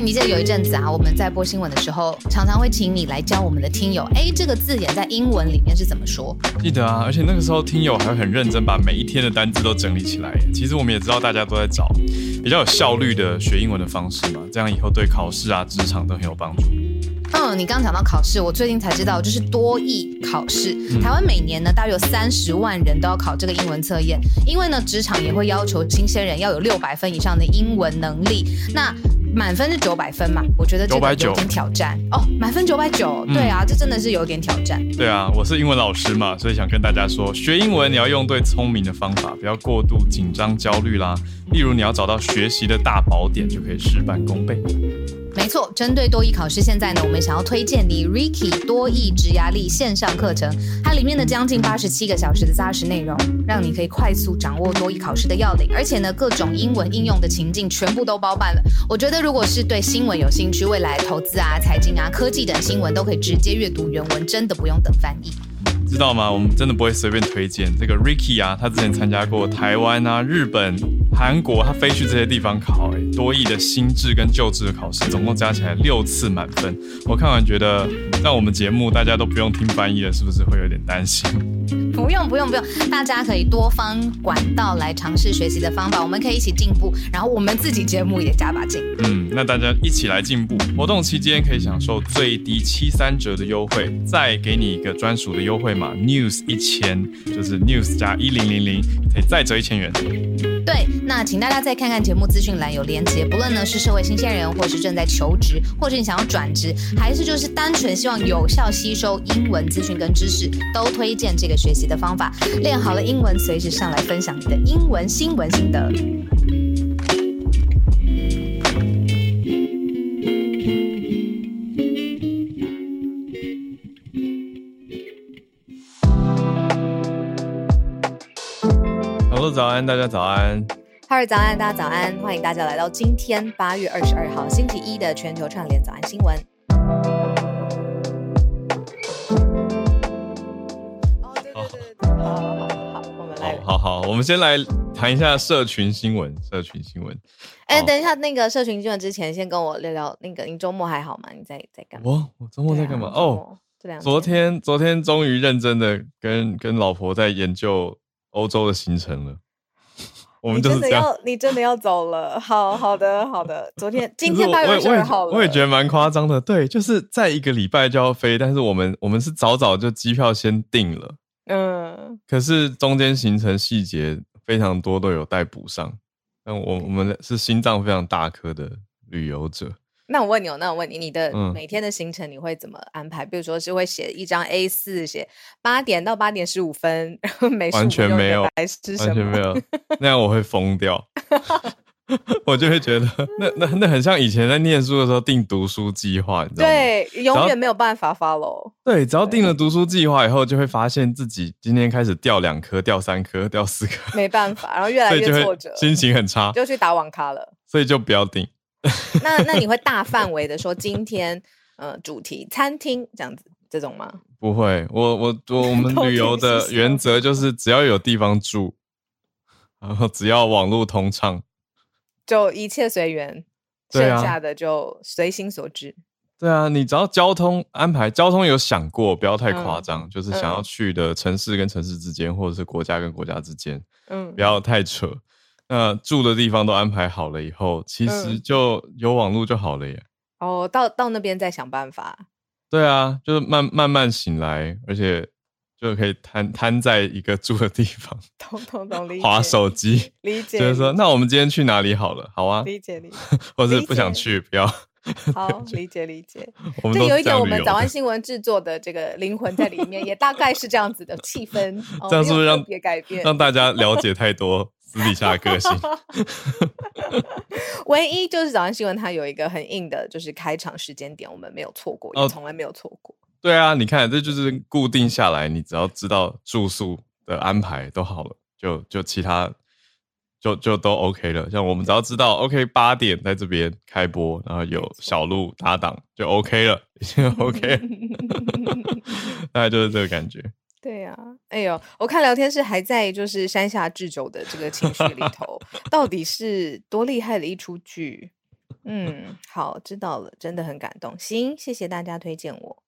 你记得有一阵子啊，我们在播新闻的时候，常常会请你来教我们的听友，哎，这个字眼在英文里面是怎么说？记得啊，而且那个时候听友还会很认真把每一天的单字都整理起来。其实我们也知道大家都在找比较有效率的学英文的方式嘛，这样以后对考试啊、职场都很有帮助。嗯，你刚讲到考试，我最近才知道，就是多益考试。台湾每年呢，大约有三十万人都要考这个英文测验，因为呢，职场也会要求新鲜人要有六百分以上的英文能力。那满分是九百分嘛？我觉得这个有点挑战哦。满分九百九，对啊，这真的是有点挑战。对啊，我是英文老师嘛，所以想跟大家说，学英文你要用对聪明的方法，不要过度紧张焦虑啦。例如，你要找到学习的大宝典，就可以事半功倍。没错，针对多益考试，现在呢，我们想要推荐你 Ricky 多益职涯力线上课程，它里面的将近八十七个小时的扎实内容，让你可以快速掌握多益考试的要领，而且呢，各种英文应用的情境全部都包办了。我觉得，如果是对新闻有兴趣，未来投资啊、财经啊、科技等新闻都可以直接阅读原文，真的不用等翻译。知道吗？我们真的不会随便推荐这个 Ricky 啊，他之前参加过台湾啊、日本、韩国，他飞去这些地方考，哎，多益的新制跟旧制的考试，总共加起来六次满分。我看完觉得，那我们节目大家都不用听翻译了，是不是会有点担心？不用不用不用，大家可以多方管道来尝试学习的方法，我们可以一起进步，然后我们自己节目也加把劲。嗯，那大家一起来进步。活动期间可以享受最低七三折的优惠，再给你一个专属的优惠码 News 一千，就是 News 加一零零零，可以再折一千元。对，那请大家再看看节目资讯栏有连接，不论呢是社会新鲜人，或是正在求职，或是你想要转职，还是就是单纯希望有效吸收英文资讯跟知识，都推荐这个学习的方法。练好了英文，随时上来分享你的英文新闻心得。Hello，早安，大家早安。；，hello，，早安，大家早安。欢迎大家来到今天八月二十二号星期一的全球串联早安新闻。好好，我们先来谈一下社群新闻。社群新闻。哎，等一下，那个社群新闻之前，先跟我聊聊那个，你周末还好吗？你在在干嘛？我我周末在干嘛？哦，昨天昨天终于认真的跟跟老婆在研究欧洲的行程了。我们真的要，你真的要走了？好好的，好的。昨天，今天八月二十二号了我，我也觉得蛮夸张的。对，就是在一个礼拜就要飞，但是我们我们是早早就机票先订了，嗯。可是中间行程细节非常多，都有待补上。那我我们是心脏非常大颗的旅游者。那我问你哦，那我问你，你的每天的行程你会怎么安排？嗯、比如说是会写一张 A 四，写八点到八点十五分，然后没完全没有，完全没有，那样我会疯掉。我就会觉得，那那那很像以前在念书的时候定读书计划，你知道吗？对，永远没有办法 follow。对，只要定了读书计划以后，就会发现自己今天开始掉两颗，掉三颗，掉四颗，没办法，然后越来越挫折，心情很差，就去打网咖了。所以就不要定。那那你会大范围的说今天呃主题餐厅这样子这种吗？不会，我我我我们旅游的原则就是只要有地方住，然后只要网络通畅，就一切随缘，剩下的就随心所至。对啊，你只要交通安排，交通有想过，不要太夸张，嗯、就是想要去的城市跟城市之间，或者是国家跟国家之间，嗯，不要太扯。那住的地方都安排好了以后，其实就有网络就好了耶。嗯、哦，到到那边再想办法。对啊，就是慢慢慢醒来，而且就可以瘫瘫在一个住的地方，懂懂懂，理解。滑手机，理解。就是说，那我们今天去哪里好了？好啊，理解理解。或者是不想去，不要。好，理解理解。这有一点我们早安新闻制作的这个灵魂在里面，也大概是这样子的气氛。这样是不是让别改变，让大家了解太多？私底下的个性，唯一就是早安新闻，它有一个很硬的，就是开场时间点，我们没有错过，也从来没有错过。对啊，你看，这就是固定下来，你只要知道住宿的安排都好了，就就其他就就都 OK 了。像我们只要知道 OK 八点在这边开播，然后有小鹿搭档就 OK 了，已经 OK，大概就是这个感觉。对呀、啊，哎呦，我看聊天室还在就是山下智久的这个情绪里头，到底是多厉害的一出剧？嗯，好，知道了，真的很感动。行，谢谢大家推荐我。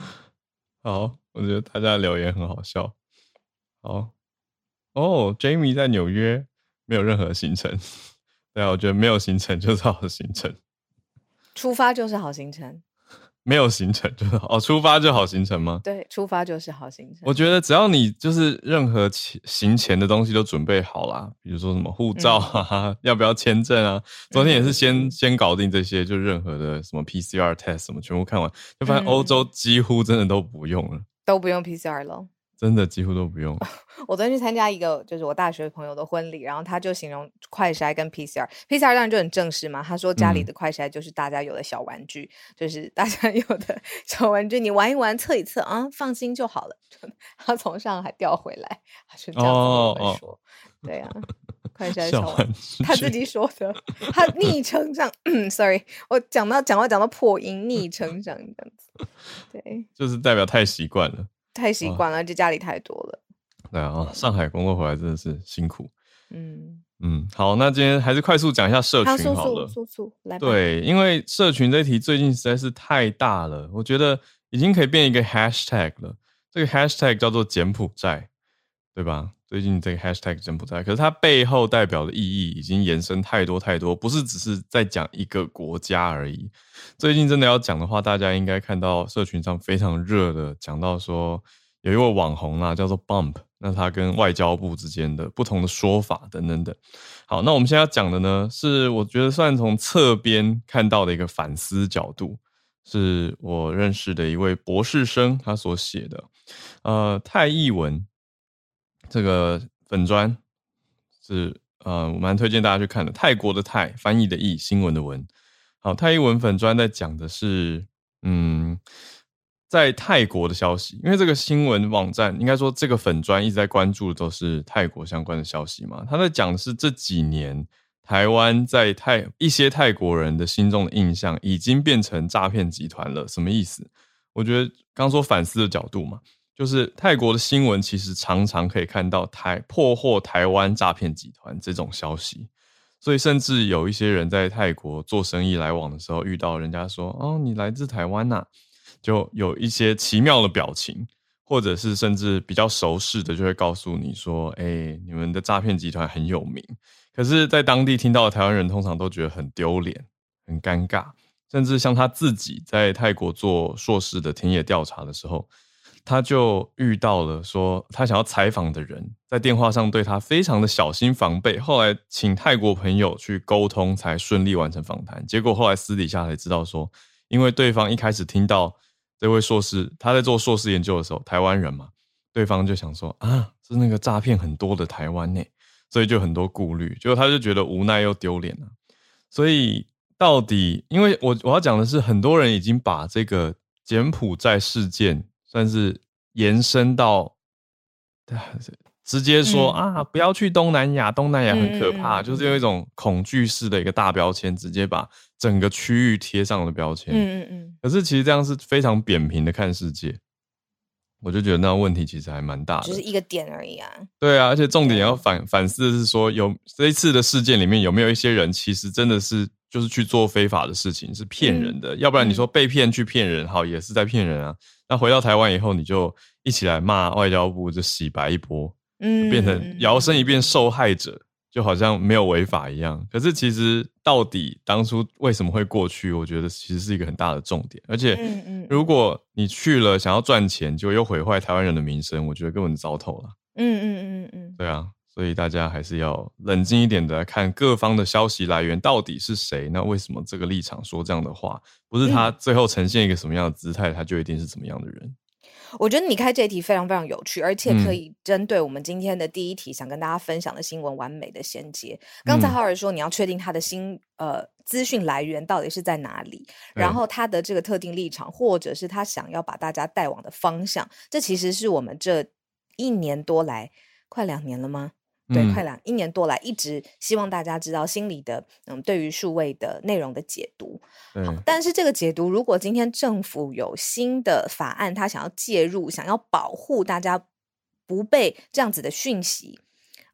好，我觉得大家留言很好笑。好，哦，Jamie 在纽约没有任何行程。对啊，我觉得没有行程就是好的行程。出发就是好行程。没有行程就好哦，出发就好行程吗？对，出发就是好行程。我觉得只要你就是任何行前的东西都准备好啦，比如说什么护照啊，嗯、要不要签证啊？昨天也是先、嗯、先搞定这些，就任何的什么 PCR test 什么全部看完，就发现欧洲几乎真的都不用了，都不用 PCR 了。真的几乎都不用。我昨天去参加一个就是我大学朋友的婚礼，然后他就形容快筛跟 PCR，PCR 当然就很正式嘛。他说家里的快筛就是大家有的小玩具，嗯、就是大家有的 小玩具，你玩一玩测一测啊，放心就好了。他从上海调回来，他是这样子说。哦哦对呀、啊，快筛小玩具，他自己说的，他逆成长。Sorry，我讲到讲话讲到破音，逆成长这样子。对，就是代表太习惯了。太习惯了，就家里太多了。对啊，上海工作回来真的是辛苦。嗯嗯，好，那今天还是快速讲一下社群好了。速速来。对，因为社群这题最近实在是太大了，我觉得已经可以变一个 hashtag 了。这个 hashtag 叫做柬埔寨，对吧？最近这个 hashtag 真不在，可是它背后代表的意义已经延伸太多太多，不是只是在讲一个国家而已。最近真的要讲的话，大家应该看到社群上非常热的讲到说，有一位网红啊，叫做 Bump，那他跟外交部之间的不同的说法等等等。好，那我们现在要讲的呢，是我觉得算从侧边看到的一个反思角度，是我认识的一位博士生他所写的，呃，泰译文。这个粉砖是呃，我蛮推荐大家去看的。泰国的泰，翻译的译，新闻的文。好，泰译文粉砖在讲的是，嗯，在泰国的消息。因为这个新闻网站，应该说这个粉砖一直在关注的都是泰国相关的消息嘛。他在讲的是这几年台湾在泰一些泰国人的心中的印象，已经变成诈骗集团了。什么意思？我觉得刚说反思的角度嘛。就是泰国的新闻，其实常常可以看到台破获台湾诈骗集团这种消息，所以甚至有一些人在泰国做生意来往的时候，遇到人家说：“哦，你来自台湾呐？”就有一些奇妙的表情，或者是甚至比较熟识的，就会告诉你说：“哎，你们的诈骗集团很有名。”可是，在当地听到的台湾人通常都觉得很丢脸、很尴尬，甚至像他自己在泰国做硕士的田野调查的时候。他就遇到了说他想要采访的人，在电话上对他非常的小心防备。后来请泰国朋友去沟通，才顺利完成访谈。结果后来私底下才知道说，因为对方一开始听到这位硕士他在做硕士研究的时候，台湾人嘛，对方就想说啊，是那个诈骗很多的台湾呢，所以就很多顾虑。结果他就觉得无奈又丢脸了。所以到底，因为我我要讲的是，很多人已经把这个柬埔寨事件。算是延伸到，直接说、嗯、啊，不要去东南亚，东南亚很可怕，嗯、就是用一种恐惧式的一个大标签，直接把整个区域贴上了标签。嗯嗯嗯。可是其实这样是非常扁平的看世界，我就觉得那问题其实还蛮大的，就是一个点而已啊。对啊，而且重点要反反思的是说，有这一次的事件里面有没有一些人，其实真的是就是去做非法的事情，是骗人的。嗯、要不然你说被骗去骗人，好，也是在骗人啊。那回到台湾以后，你就一起来骂外交部，就洗白一波，嗯，变成摇身一变受害者，就好像没有违法一样。可是其实到底当初为什么会过去？我觉得其实是一个很大的重点。而且，如果你去了想要赚钱，就又毁坏台湾人的名声，我觉得根本糟透了。嗯嗯嗯嗯，对啊，所以大家还是要冷静一点的看各方的消息来源到底是谁。那为什么这个立场说这样的话？不是他最后呈现一个什么样的姿态，嗯、他就一定是怎么样的人。我觉得你开这一题非常非常有趣，而且可以针对我们今天的第一题想跟大家分享的新闻完美的衔接。刚才浩尔说你要确定他的新呃资讯来源到底是在哪里，然后他的这个特定立场，或者是他想要把大家带往的方向，这其实是我们这一年多来快两年了吗？对，快两一年多来，一直希望大家知道心里的嗯，对于数位的内容的解读。好，但是这个解读，如果今天政府有新的法案，他想要介入，想要保护大家不被这样子的讯息，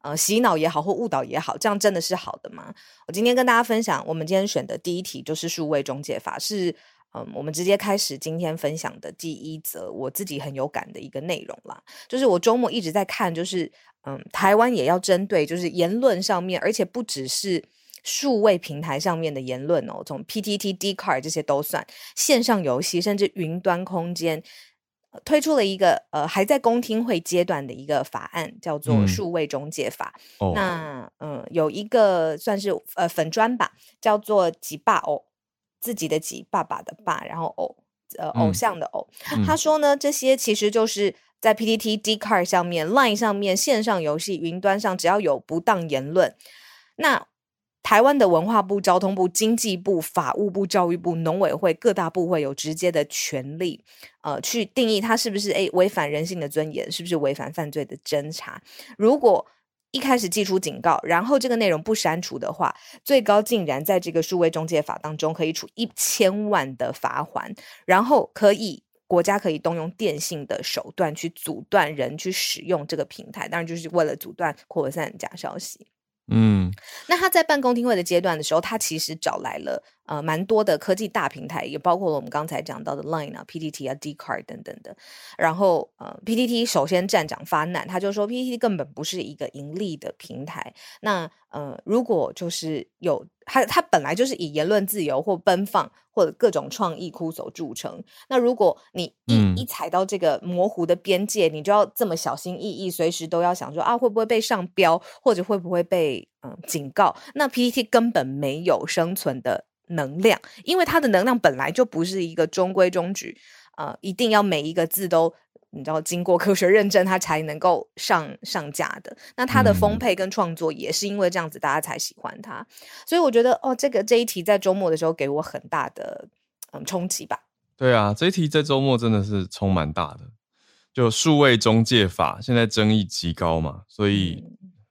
呃洗脑也好或误导也好，这样真的是好的吗？我今天跟大家分享，我们今天选的第一题就是数位中介法，是嗯，我们直接开始今天分享的第一则我自己很有感的一个内容啦。就是我周末一直在看，就是嗯，台湾也要针对就是言论上面，而且不只是。数位平台上面的言论哦，从 PTT、Dcard 这些都算线上游戏，甚至云端空间，推出了一个呃还在公听会阶段的一个法案，叫做《数位中介法》。嗯、那嗯、呃，有一个算是呃粉砖吧，叫做“几爸偶”，自己的几爸爸的爸，然后偶呃偶像的偶。嗯、他说呢，这些其实就是在 PTT、Dcard 上面、Line 上面线上游戏、云端上，只要有不当言论，那。台湾的文化部、交通部、经济部、法务部、教育部、农委会各大部会有直接的权利，呃，去定义它是不是诶违反人性的尊严，是不是违反犯罪的侦查。如果一开始寄出警告，然后这个内容不删除的话，最高竟然在这个数位中介法当中可以处一千万的罚锾，然后可以国家可以动用电信的手段去阻断人去使用这个平台，当然就是为了阻断扩散假消息。嗯，那他在办公厅会的阶段的时候，他其实找来了呃蛮多的科技大平台，也包括了我们刚才讲到的 Line 啊、PTT 啊、Dcard 等等的。然后呃，PTT 首先站长发难，他就说 PTT 根本不是一个盈利的平台。那呃，如果就是有。他他本来就是以言论自由或奔放或者各种创意枯手著称。那如果你一、嗯、一踩到这个模糊的边界，你就要这么小心翼翼，随时都要想说啊，会不会被上标，或者会不会被嗯警告？那 PTT 根本没有生存的能量，因为它的能量本来就不是一个中规中矩，呃，一定要每一个字都。你知道，经过科学认证，它才能够上上架的。那它的丰沛跟创作也是因为这样子，大家才喜欢它。所以我觉得，哦，这个这一题在周末的时候给我很大的嗯冲击吧。对啊，这一题在周末真的是冲蛮大的。就数位中介法现在争议极高嘛，所以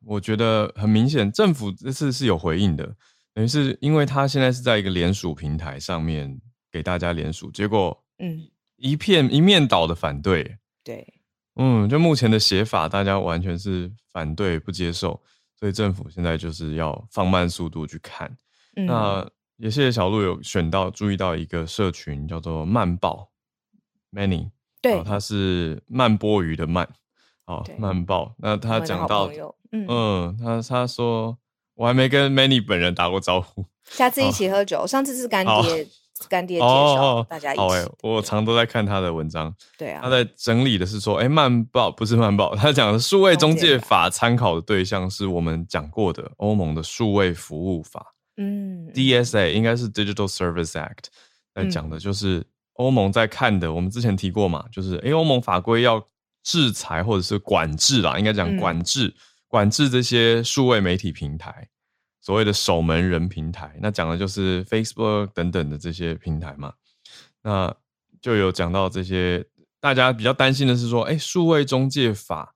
我觉得很明显，政府这次是有回应的。等于是因为他现在是在一个联署平台上面给大家联署，结果嗯一片一面倒的反对。对，嗯，就目前的写法，大家完全是反对不接受，所以政府现在就是要放慢速度去看。嗯、那也谢谢小路有选到注意到一个社群叫做慢报 Many，对，它是慢波鱼的慢，好对慢报。那他讲到，嗯，嗯，他他说我还没跟 Many 本人打过招呼，下次一起喝酒，好上次是干爹。干爹介绍，哦、大家一起。好哎，我常都在看他的文章。对啊，他在整理的是说，哎、欸，慢报不是慢报，他讲的数位中介法参考的对象是我们讲过的欧盟的数位服务法。嗯，DSA 应该是 Digital Service Act，来讲的就是欧盟在看的。我们之前提过嘛，就是哎，欧盟法规要制裁或者是管制啦，应该讲管制，嗯、管制这些数位媒体平台。所谓的守门人平台，那讲的就是 Facebook 等等的这些平台嘛。那就有讲到这些，大家比较担心的是说，哎，数位中介法，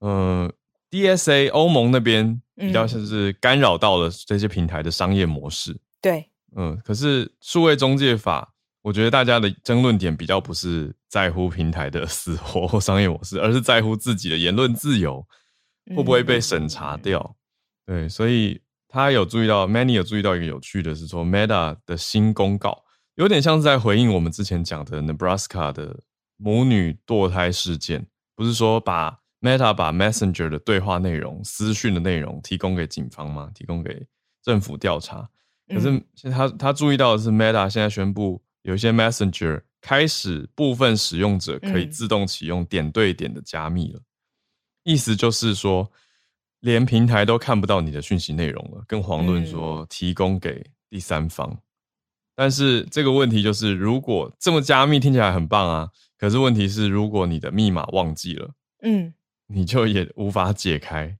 嗯、呃，DSA 欧盟那边比较像是干扰到了这些平台的商业模式。对，嗯，可是数位中介法，我觉得大家的争论点比较不是在乎平台的死活或商业模式，而是在乎自己的言论自由会不会被审查掉。嗯、对，所以。他有注意到，Many 有注意到一个有趣的是说，Meta 的新公告有点像是在回应我们之前讲的 Nebraska 的母女堕胎事件，不是说把 Meta 把 Messenger 的对话内容、私讯的内容提供给警方吗？提供给政府调查。可是他他注意到的是，Meta 现在宣布有一些 Messenger 开始部分使用者可以自动启用点对点的加密了，意思就是说。连平台都看不到你的讯息内容了，更遑论说提供给第三方。嗯、但是这个问题就是，如果这么加密听起来很棒啊，可是问题是，如果你的密码忘记了，嗯，你就也无法解开，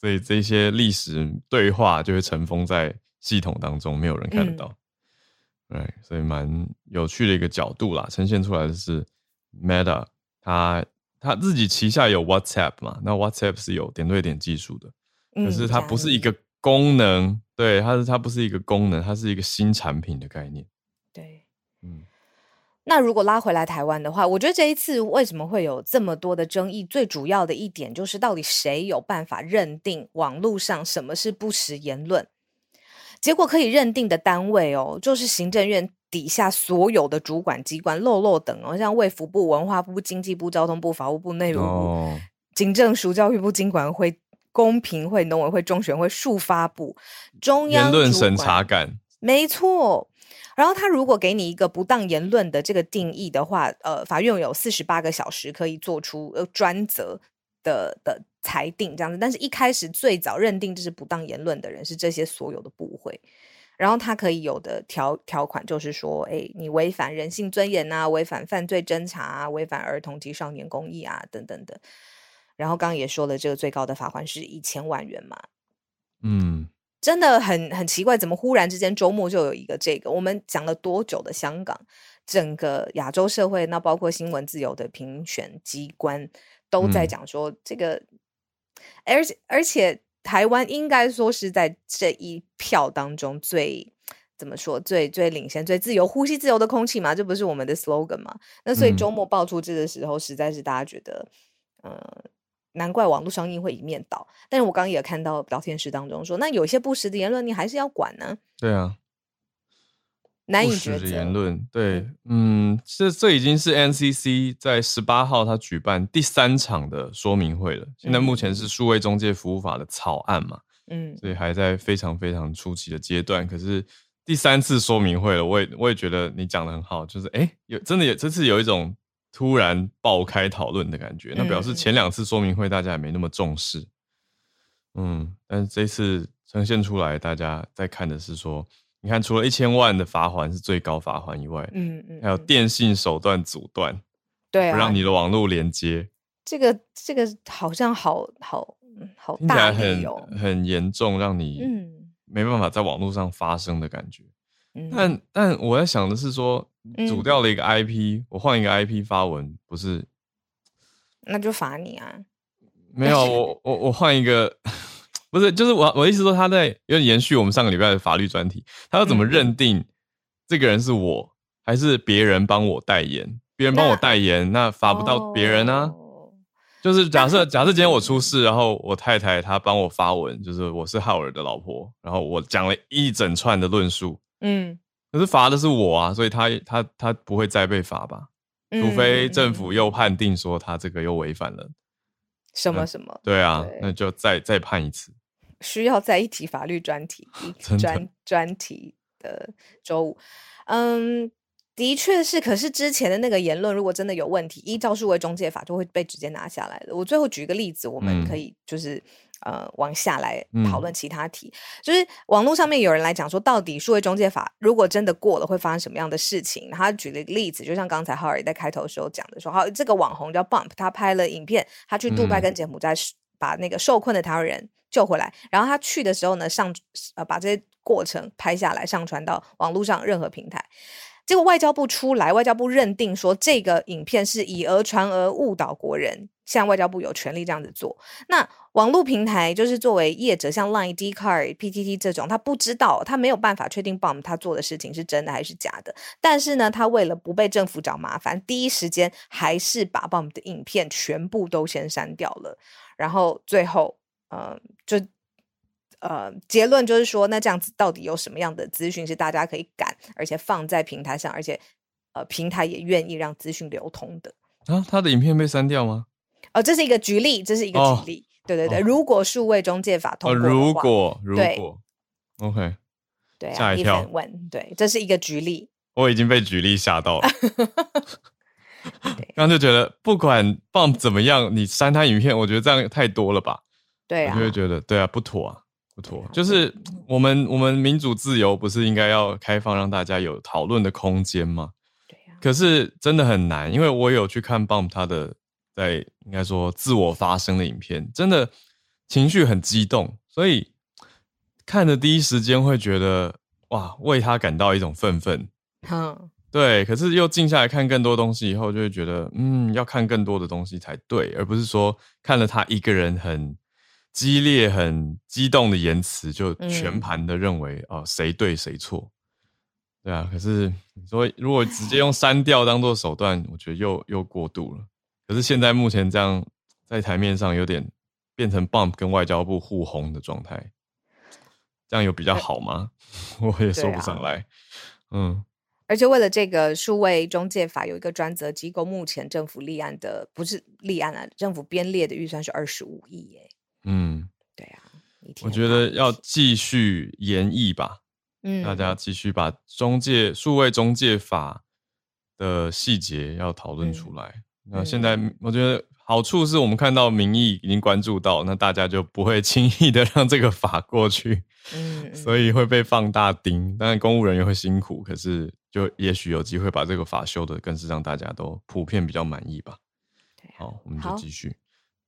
所以这些历史对话就会尘封在系统当中，没有人看得到。对、嗯，所以蛮有趣的一个角度啦，呈现出来的是 Meta 它。他自己旗下有 WhatsApp 嘛？那 WhatsApp 是有点对点技术的，可是它不是一个功能，嗯、对，它是它不是一个功能，它是一个新产品的概念。对，嗯。那如果拉回来台湾的话，我觉得这一次为什么会有这么多的争议？最主要的一点就是，到底谁有办法认定网络上什么是不实言论？结果可以认定的单位哦，就是行政院底下所有的主管机关，漏漏等哦，像卫福部、文化部、经济部、交通部、法务部、内务部、哦、警政署、教育部、经管会、公平会、农委会、中选会、数发部、中央言论审查感，没错。然后他如果给你一个不当言论的这个定义的话，呃，法院有四十八个小时可以做出呃专责的的裁定这样子。但是一开始最早认定这是不当言论的人是这些所有的部会，然后他可以有的条条款就是说，哎，你违反人性尊严啊，违反犯罪侦查啊，违反儿童及少年公益啊等等的。然后刚刚也说了，这个最高的罚款是一千万元嘛，嗯。真的很很奇怪，怎么忽然之间周末就有一个这个？我们讲了多久的香港，整个亚洲社会，那包括新闻自由的评选机关都在讲说这个，嗯、而且而且台湾应该说是在这一票当中最怎么说最最领先、最自由、呼吸自由的空气嘛？这不是我们的 slogan 嘛？那所以周末爆出这的时候，实在是大家觉得，嗯。呃难怪网络上映会一面倒，但是我刚刚也看到聊天室当中说，那有些不实的言论你还是要管呢？对啊，难以抉择。不实的言论，对，嗯，这这已经是 NCC 在十八号他举办第三场的说明会了。现在目前是数位中介服务法的草案嘛，嗯，所以还在非常非常初期的阶段。可是第三次说明会了，我也我也觉得你讲的很好，就是哎，有真的有这次有一种。突然爆开讨论的感觉，那表示前两次说明会大家也没那么重视，嗯，但是这次呈现出来，大家在看的是说，你看，除了一千万的罚款是最高罚款以外，嗯嗯，还有电信手段阻断，对，不让你的网络连接，这个这个好像好好好大，很很严重，让你嗯没办法在网络上发声的感觉。但但我在想的是说，阻掉了一个 IP，、嗯、我换一个 IP 发文，不是？那就罚你啊！没有，我我我换一个，不是，就是我我意思说，他在有点延续我们上个礼拜的法律专题，他要怎么认定这个人是我，还是别人帮我代言？别人帮我代言，那罚不到别人啊。哦、就是假设假设今天我出事，然后我太太她帮我发文，就是我是浩尔的老婆，然后我讲了一整串的论述。嗯，可是罚的是我啊，所以他他他不会再被罚吧？除非政府又判定说他这个又违反了什么什么？对啊，对那就再再判一次。需要再一题法律专题，专专题的周五。嗯，的确是。可是之前的那个言论，如果真的有问题，依照数位中介法就会被直接拿下来的。我最后举一个例子，我们可以就是。嗯呃，往下来讨论其他题，嗯、就是网络上面有人来讲说，到底数位中介法如果真的过了，会发生什么样的事情？他举了一个例子，就像刚才浩尔在开头的时候讲的说，好，这个网红叫 Bump，他拍了影片，他去杜拜跟柬埔寨把那个受困的台湾人救回来，然后他去的时候呢，上呃把这些过程拍下来，上传到网络上任何平台。结果外交部出来，外交部认定说这个影片是以讹传讹，误导国人。像外交部有权利这样子做。那网络平台就是作为业者，像 Line、Dcard、PTT 这种，他不知道，他没有办法确定 Bump 他做的事情是真的还是假的。但是呢，他为了不被政府找麻烦，第一时间还是把 Bump 的影片全部都先删掉了。然后最后，呃，就呃结论就是说，那这样子到底有什么样的资讯是大家可以赶，而且放在平台上，而且呃平台也愿意让资讯流通的啊？他的影片被删掉吗？哦，这是一个举例，这是一个举例。哦、对对对，哦、如果数位中介法通过，如果如果，OK，对、啊，吓一跳。问，对，这是一个举例。我已经被举例吓到了。刚对就觉得，不管 Bump 怎么样，你删他影片，我觉得这样太多了吧？对啊，我就会觉得，对啊，不妥啊，不妥。啊、就是我们我们民主自由不是应该要开放，让大家有讨论的空间吗？对啊。可是真的很难，因为我有去看 Bump 他的。在应该说自我发声的影片，真的情绪很激动，所以看的第一时间会觉得哇，为他感到一种愤愤。嗯，对。可是又静下来看更多东西以后，就会觉得嗯，要看更多的东西才对，而不是说看了他一个人很激烈、很激动的言辞，就全盘的认为哦，谁对谁错。对啊，可是你说如果直接用删掉当做手段，我觉得又又过度了。可是现在目前这样在台面上有点变成 Bump 跟外交部互轰的状态，这样有比较好吗？我也说不上来。啊、嗯，而且为了这个数位中介法有一个专责机构，目前政府立案的不是立案啊，政府编列的预算是二十五亿耶。嗯，对啊，我觉得要继续研议吧。嗯，大家继续把中介数位中介法的细节要讨论出来。嗯、那现在我觉得好处是我们看到民意已经关注到，那大家就不会轻易的让这个法过去。嗯，所以会被放大钉。当然，公务人员会辛苦，可是就也许有机会把这个法修的更是让大家都普遍比较满意吧。好，我们就继续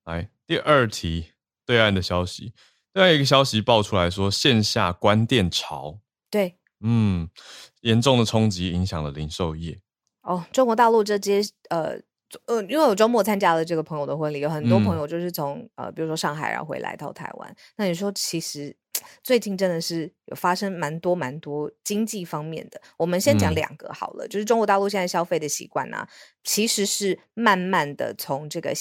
来第二题，对岸的消息。另外一个消息爆出来说，线下关店潮。对，嗯，严重的冲击影响了零售业。哦，中国大陆这些呃呃，因为我周末参加了这个朋友的婚礼，有很多朋友就是从、嗯、呃，比如说上海然后回来到台湾。那你说，其实最近真的是有发生蛮多蛮多经济方面的。我们先讲两个好了，嗯、就是中国大陆现在消费的习惯呢、啊，其实是慢慢的从这个。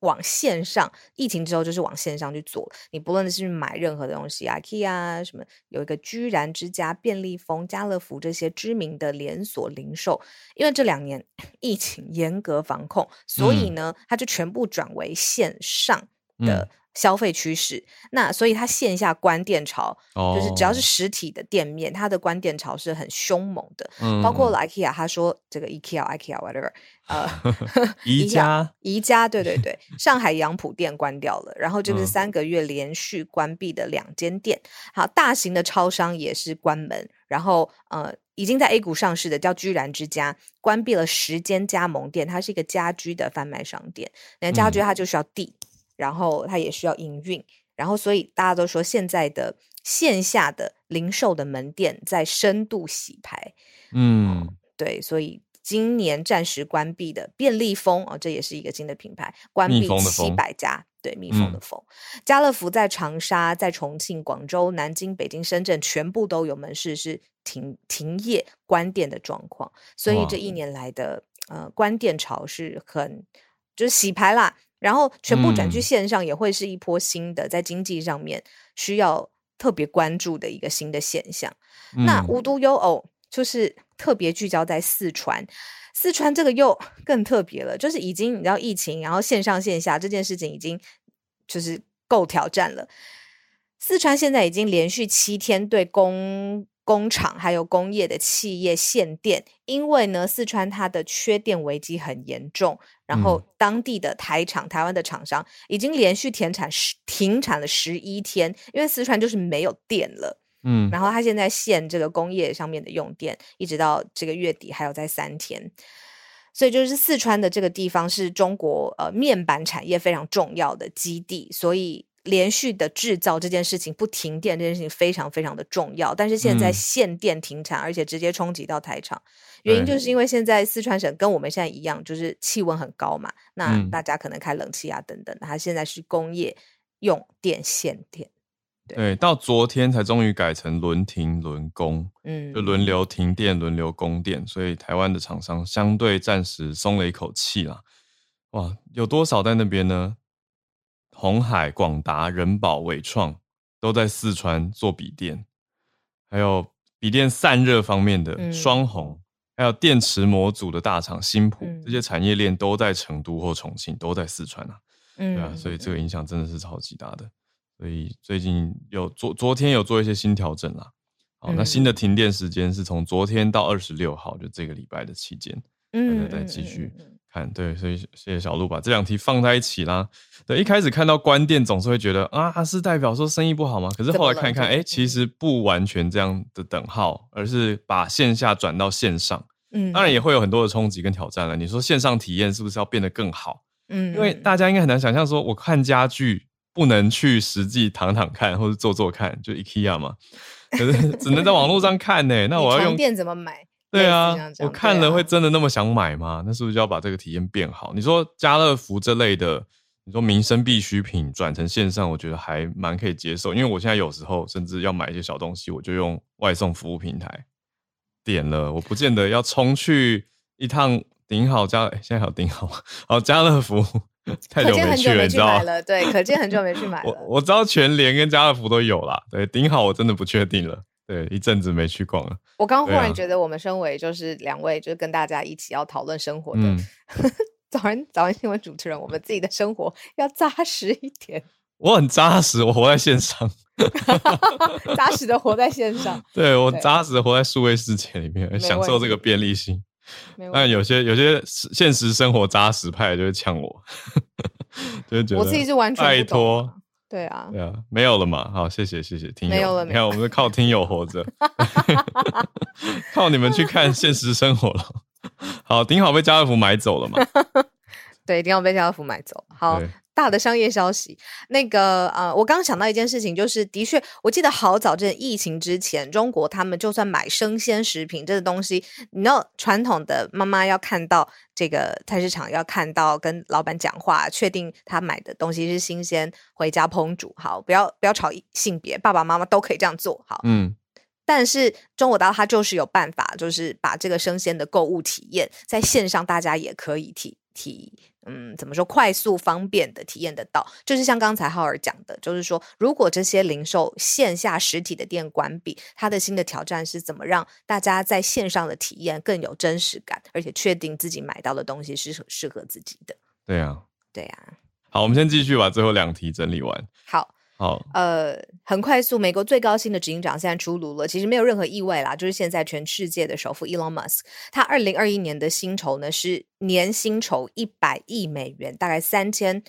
往线上，疫情之后就是往线上去做。你不论是买任何的东西，IKEA 啊，什么有一个居然之家、便利蜂、家乐福这些知名的连锁零售，因为这两年疫情严格防控，所以呢，它就全部转为线上的。嗯消费趋势，那所以它线下关店潮，oh. 就是只要是实体的店面，它的关店潮是很凶猛的。嗯，包括 IKEA，他说这个 IKEA、IKEA whatever，呃，宜家、宜家，对对 对，上海杨浦店关掉了，然后就是三个月连续关闭的两间店。好，大型的超商也是关门，然后呃，已经在 A 股上市的叫居然之家，关闭了十间加盟店，它是一个家居的贩卖商店，那家居它就需要地。嗯然后它也需要营运，然后所以大家都说现在的线下的零售的门店在深度洗牌，嗯，对，所以今年暂时关闭的便利蜂啊、哦，这也是一个新的品牌，关闭七百家，对，蜜蜂的蜂，嗯、家乐福在长沙、在重庆、广州、南京、北京、深圳全部都有门市是停停业关店的状况，所以这一年来的呃关店潮是很就是洗牌啦。然后全部转去线上也会是一波新的，在经济上面需要特别关注的一个新的现象。嗯、那无独有偶，就是特别聚焦在四川。四川这个又 更特别了，就是已经你知道疫情，然后线上线下这件事情已经就是够挑战了。四川现在已经连续七天对工工厂还有工业的企业限电，因为呢，四川它的缺电危机很严重，然后当地的台厂、台湾的厂商已经连续停产十停产了十一天，因为四川就是没有电了，嗯，然后它现在限这个工业上面的用电，一直到这个月底还有在三天，所以就是四川的这个地方是中国呃面板产业非常重要的基地，所以。连续的制造这件事情不停电这件事情非常非常的重要，但是现在限电停产，嗯、而且直接冲击到台厂，原因就是因为现在四川省跟我们现在一样，就是气温很高嘛，那大家可能开冷气啊等等，它现在是工业用电限电，对，对，到昨天才终于改成轮停轮供，嗯，就轮流停电轮流供电，所以台湾的厂商相对暂时松了一口气啦。哇，有多少在那边呢？鸿海、广达、人保、伟创都在四川做笔电，还有笔电散热方面的双红，嗯、还有电池模组的大厂新普，嗯、这些产业链都在成都或重庆，都在四川啊。嗯，对啊，所以这个影响真的是超级大的。所以最近有昨昨天有做一些新调整啦。好，那新的停电时间是从昨天到二十六号，就这个礼拜的期间，嗯，大家再继续。看对，所以谢谢小鹿把这两题放在一起啦。对，一开始看到关店，总是会觉得啊，是代表说生意不好吗？可是后来看一看，哎、欸，其实不完全这样的等号，而是把线下转到线上。嗯，当然也会有很多的冲击跟挑战了。你说线上体验是不是要变得更好？嗯，因为大家应该很难想象说，我看家具不能去实际躺躺看或者坐坐看，就 IKEA 嘛，可是 只能在网络上看呢、欸。那我要用店怎么买？对啊，我看了会真的那么想买吗？啊、那是不是就要把这个体验变好？你说家乐福这类的，你说民生必需品转成线上，我觉得还蛮可以接受。因为我现在有时候甚至要买一些小东西，我就用外送服务平台点了，我不见得要冲去一趟顶好家，欸、现在还有顶好吗？哦，家乐福 太久没去了，你知道吗？对，可见很久没去买了。我我知道全联跟家乐福都有啦，对，顶好我真的不确定了。对，一阵子没去逛了。我刚忽然觉得，我们身为就是两位，就是跟大家一起要讨论生活的、嗯、早安早安新闻主持人，我们自己的生活要扎实一点。我很扎实，我活在线上，扎实的活在线上。对，我扎实的活在数位世界里面，享受这个便利性。但有些有些现实生活扎实派就会呛我，就觉得我自己是完全拜托。对啊，对啊，没有了嘛。好，谢谢谢谢听友。没有了，你看我们是靠听友活着，靠你们去看现实生活了。好，顶好被家乐福买走了嘛？对，顶好被家乐福买走。好。大的商业消息，那个呃，我刚刚想到一件事情，就是的确，我记得好早在疫情之前，中国他们就算买生鲜食品这个东西，你知道传统的妈妈要看到这个菜市场，要看到跟老板讲话，确定他买的东西是新鲜，回家烹煮，好，不要不要吵性别，爸爸妈妈都可以这样做，好，嗯，但是中国大陆它就是有办法，就是把这个生鲜的购物体验在线上，大家也可以体体。嗯，怎么说？快速方便的体验得到，就是像刚才浩尔讲的，就是说，如果这些零售线下实体的店关闭，它的新的挑战是怎么让大家在线上的体验更有真实感，而且确定自己买到的东西是适合自己的。对啊，对啊。好，我们先继续把最后两题整理完。好。好，呃，很快速，美国最高薪的执行长现在出炉了，其实没有任何意外啦，就是现在全世界的首富 Elon Musk，他二零二一年的薪酬呢是年薪酬一百亿美元，大概三千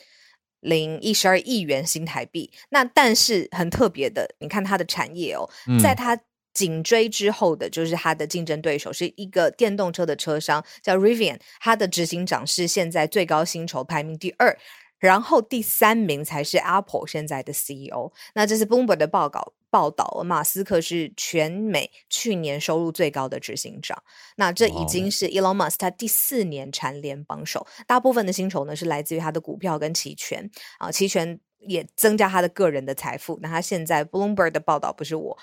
零一十二亿元新台币。那但是很特别的，你看他的产业哦，嗯、在他紧追之后的就是他的竞争对手是一个电动车的车商叫 Rivian，他的执行长是现在最高薪酬排名第二。然后第三名才是 Apple 现在的 CEO，那这是 Bloomberg 的报告报道，马斯克是全美去年收入最高的执行长，那这已经是 Elon Musk 他第四年蝉联榜首，大部分的薪酬呢是来自于他的股票跟期权。啊，期权也增加他的个人的财富。那他现在 Bloomberg 的报道不是我，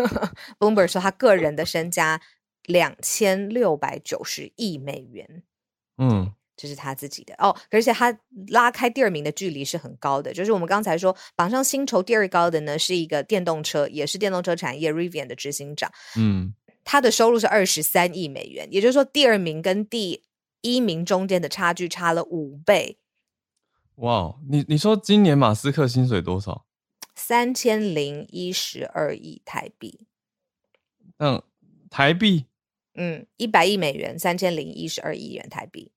Bloomberg 说他个人的身家两千六百九十亿美元，嗯。这是他自己的哦，而且他拉开第二名的距离是很高的。就是我们刚才说榜上薪酬第二高的呢，是一个电动车，也是电动车产业 Rivian 的执行长。嗯，他的收入是二十三亿美元，也就是说第二名跟第一名中间的差距差了五倍。哇，你你说今年马斯克薪水多少？三千零一十二亿台币。嗯，台币？嗯，一百亿美元，三千零一十二亿元台币。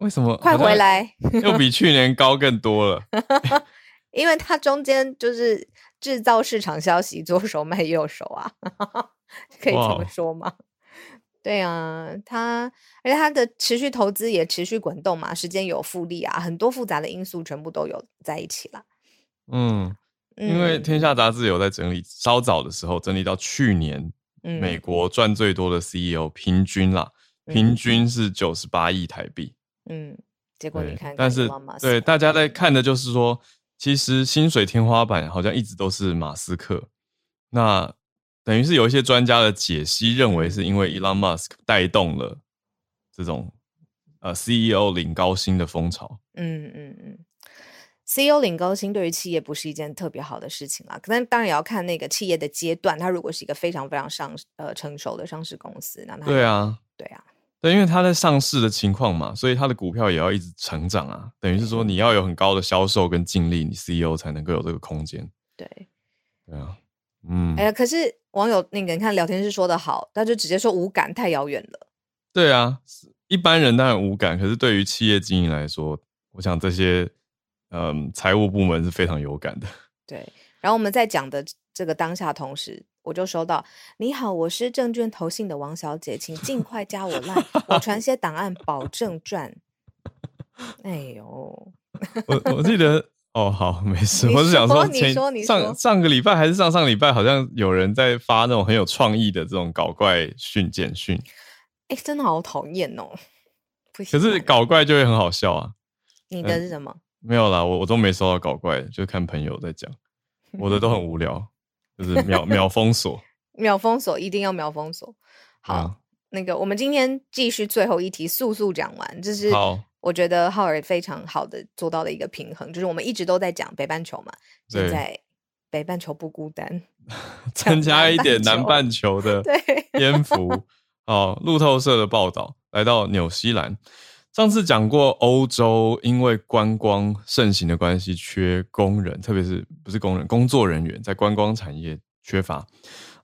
为什么？快回来！又比去年高更多了。因为它中间就是制造市场消息，左手卖右手啊，可以这么说吗对啊，它而且他的持续投资也持续滚动嘛，时间有复利啊，很多复杂的因素全部都有在一起了。嗯，因为天下杂志有在整理，稍早的时候整理到去年美国赚最多的 CEO 平均啦，嗯、平均是九十八亿台币。嗯，结果你看，看，但是对大家在看的就是说，其实薪水天花板好像一直都是马斯克。那等于是有一些专家的解析认为，是因为 Elon Musk 带动了这种呃 CEO 领高薪的风潮。嗯嗯嗯，CEO 领高薪对于企业不是一件特别好的事情啦。可能当然也要看那个企业的阶段，它如果是一个非常非常上呃成熟的上市公司，那它对啊，对啊。对，因为它在上市的情况嘛，所以它的股票也要一直成长啊。等于是说，你要有很高的销售跟净利，你 CEO 才能够有这个空间。对，对啊，嗯。哎呀，可是网友那个，你看聊天室说的好，他就直接说无感，太遥远了。对啊，一般人当然无感，可是对于企业经营来说，我想这些嗯财务部门是非常有感的。对，然后我们在讲的这个当下同时。我就收到，你好，我是证券投信的王小姐，请尽 快加我 line，我传些档案，保证赚。哎呦，我我记得 哦，好，没事，我是想说，前上上个礼拜还是上上礼拜，好像有人在发那种很有创意的这种搞怪讯简讯。哎，真的好讨厌哦！可是搞怪就会很好笑啊。你的是什么？没有啦，我我都没收到搞怪，就看朋友在讲，我的都很无聊。就是秒秒封锁，秒封锁，一定要秒封锁。好，嗯、那个我们今天继续最后一题，速速讲完。这是我觉得浩尔非常好的做到的一个平衡，就是我们一直都在讲北半球嘛，现在北半球不孤单，增加一点南半球的 蝙蝠。哦，路透社的报道来到纽西兰。上次讲过，欧洲因为观光盛行的关系，缺工人，特别是不是工人，工作人员在观光产业缺乏。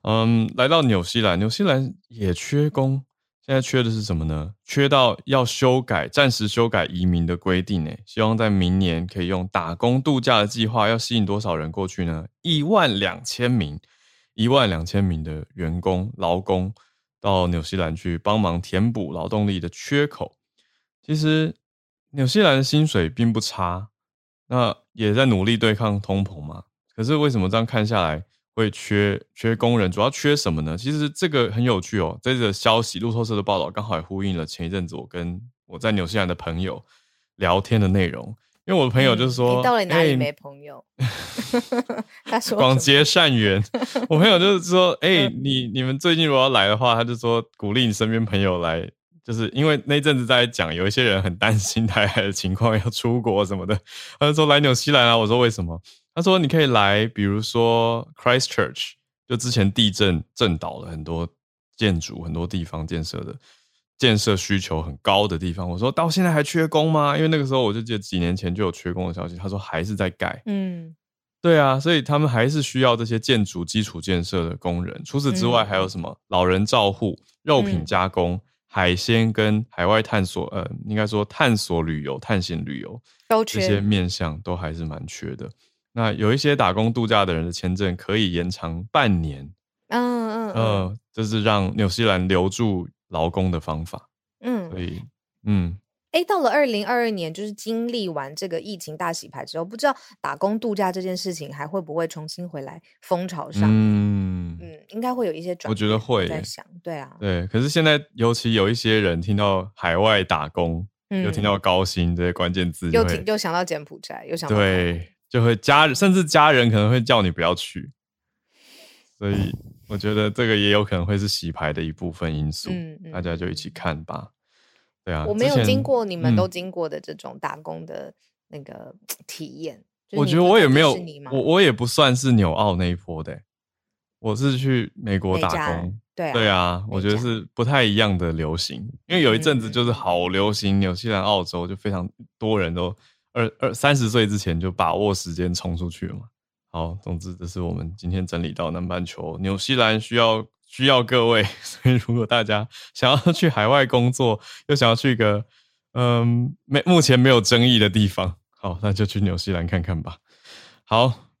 嗯，来到纽西兰，纽西兰也缺工，现在缺的是什么呢？缺到要修改，暂时修改移民的规定，诶，希望在明年可以用打工度假的计划，要吸引多少人过去呢？一万两千名，一万两千名的员工劳工到纽西兰去帮忙填补劳动力的缺口。其实，纽西兰的薪水并不差，那也在努力对抗通膨嘛。可是为什么这样看下来会缺缺工人？主要缺什么呢？其实这个很有趣哦。这个消息，路透社的报道刚好也呼应了前一阵子我跟我在纽西兰的朋友聊天的内容。因为我的朋友就是说，嗯、你到底哪里没朋友？欸、他说广结善缘。我朋友就是说，哎、欸，你你们最近如果要来的话，他就说鼓励你身边朋友来。就是因为那阵子在讲，有一些人很担心台海的情况，要出国什么的。他就说来纽西兰啊，我说为什么？他说你可以来，比如说 Christchurch，就之前地震震倒了很多建筑，很多地方建设的建设需求很高的地方。我说到现在还缺工吗？因为那个时候我就记得几年前就有缺工的消息。他说还是在盖。嗯，对啊，所以他们还是需要这些建筑基础建设的工人。除此之外，还有什么？老人照护、肉品加工。嗯海鲜跟海外探索，呃，应该说探索旅游、探险旅游，都缺，这些面向都还是蛮缺的。那有一些打工度假的人的签证可以延长半年，嗯嗯，呃，这是让纽西兰留住劳工的方法。嗯，所以，嗯。哎，到了二零二二年，就是经历完这个疫情大洗牌之后，不知道打工度假这件事情还会不会重新回来风潮上？嗯嗯，应该会有一些转变。我觉得会。在想，对啊，对。可是现在，尤其有一些人听到海外打工，嗯、又听到高薪这些关键字，又听又想到柬埔寨，又想到对，就会家甚至家人可能会叫你不要去。所以，我觉得这个也有可能会是洗牌的一部分因素。嗯，大家就一起看吧。对啊，我没有经过你们都经过的这种打工的那个体验。嗯、我觉得我也没有，我我也不算是纽澳那一波的，我是去美国打工。对啊，对啊，我觉得是不太一样的流行，因为有一阵子就是好流行，纽西兰、澳洲就非常多人都二二三十岁之前就把握时间冲出去了嘛。好，总之这是我们今天整理到南半球，纽西兰需要。需要各位，所以如果大家想要去海外工作，又想要去一个嗯没目前没有争议的地方，好，那就去纽西兰看看吧。好，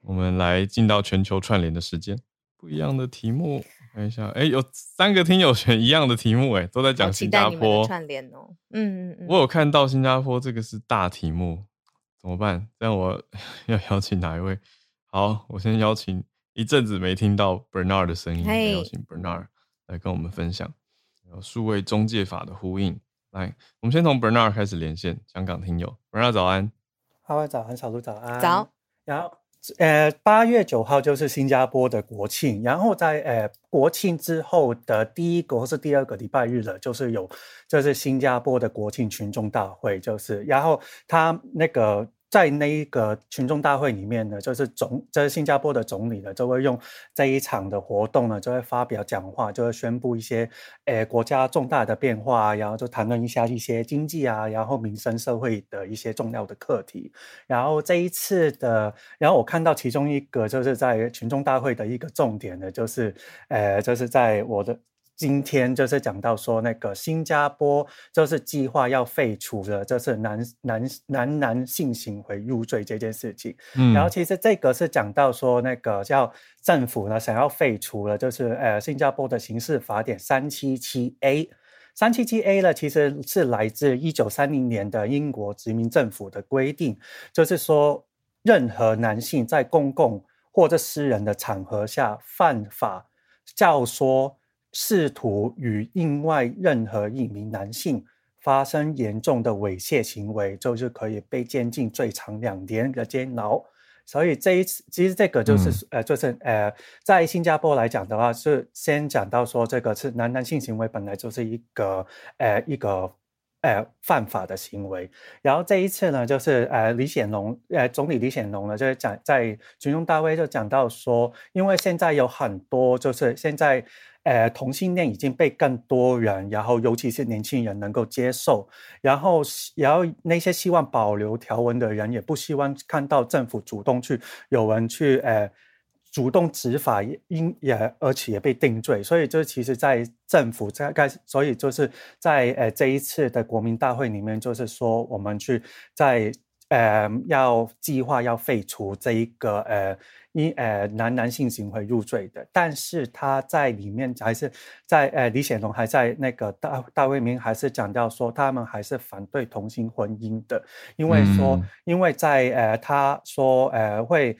我们来进到全球串联的时间，不一样的题目，看一下，哎、欸，有三个听友选一样的题目、欸，哎，都在讲新加坡串联哦。嗯嗯嗯，我有看到新加坡这个是大题目，怎么办？这样我 要邀请哪一位？好，我先邀请。一阵子没听到 Bernard 的声音，邀请 Bernard 来跟我们分享有数位中介法的呼应。来，我们先从 Bernard 开始连线，香港听友 Bernard 早安，哈喽早安，小鹿早安，早。然后，呃，八月九号就是新加坡的国庆，然后在呃国庆之后的第一个或是第二个礼拜日了，就是有就是新加坡的国庆群众大会，就是然后他那个。在那一个群众大会里面呢，就是总，这、就是新加坡的总理呢，就会用这一场的活动呢，就会发表讲话，就会宣布一些，诶，国家重大的变化，然后就谈论一下一些经济啊，然后民生社会的一些重要的课题。然后这一次的，然后我看到其中一个就是在群众大会的一个重点呢，就是，呃，就是在我的。今天就是讲到说，那个新加坡就是计划要废除的，就是男男男男性行为入罪这件事情。嗯，然后其实这个是讲到说，那个叫政府呢想要废除了，就是呃新加坡的刑事法典三七七 A，三七七 A 呢其实是来自一九三零年的英国殖民政府的规定，就是说任何男性在公共或者私人的场合下犯法教唆。试图与另外任何一名男性发生严重的猥亵行为，就是可以被监禁最长两年的监牢。所以这一次其实这个就是、嗯、呃，就是呃，在新加坡来讲的话，是先讲到说这个是男男性行为本来就是一个呃一个呃犯法的行为，然后这一次呢，就是呃李显龙呃总理李显龙呢，就是讲在群众大会就讲到说，因为现在有很多就是现在。呃，同性恋已经被更多人，然后尤其是年轻人能够接受，然后，然后那些希望保留条文的人，也不希望看到政府主动去有人去呃主动执法，因也而且也被定罪，所以就其实，在政府在该，所以就是在呃这一次的国民大会里面，就是说我们去在呃要计划要废除这一个呃。因呃男男性行为入罪的，但是他在里面还是在呃李显龙还在那个大大卫明还是讲到说他们还是反对同性婚姻的，因为说、嗯、因为在呃他说呃会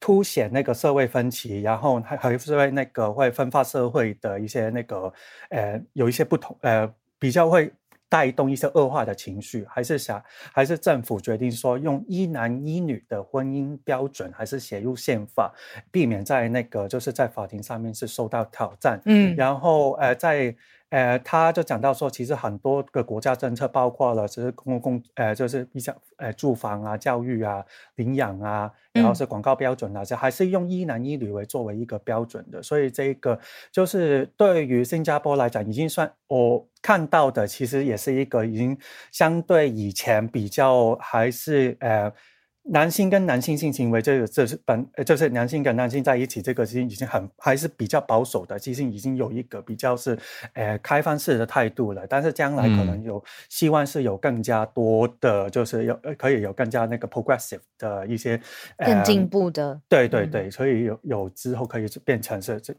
凸显那个社会分歧，然后还还是会那个会分化社会的一些那个呃有一些不同呃比较会。带动一些恶化的情绪，还是想还是政府决定说用一男一女的婚姻标准，还是写入宪法，避免在那个就是在法庭上面是受到挑战。嗯，然后呃在。呃，他就讲到说，其实很多个国家政策，包括了就是公共呃，就是比较呃住房啊、教育啊、领养啊，然后是广告标准啊，这、嗯、还是用一男一女为作为一个标准的。所以这个就是对于新加坡来讲，已经算我看到的，其实也是一个已经相对以前比较还是呃。男性跟男性性行为，这个这是本，就是男性跟男性在一起，这个其实已经很还是比较保守的，其实已经有一个比较是，呃，开放式的态度了。但是将来可能有希望是有更加多的，就是有可以有更加那个 progressive 的一些更进步的。对对对，所以有有之后可以变成是这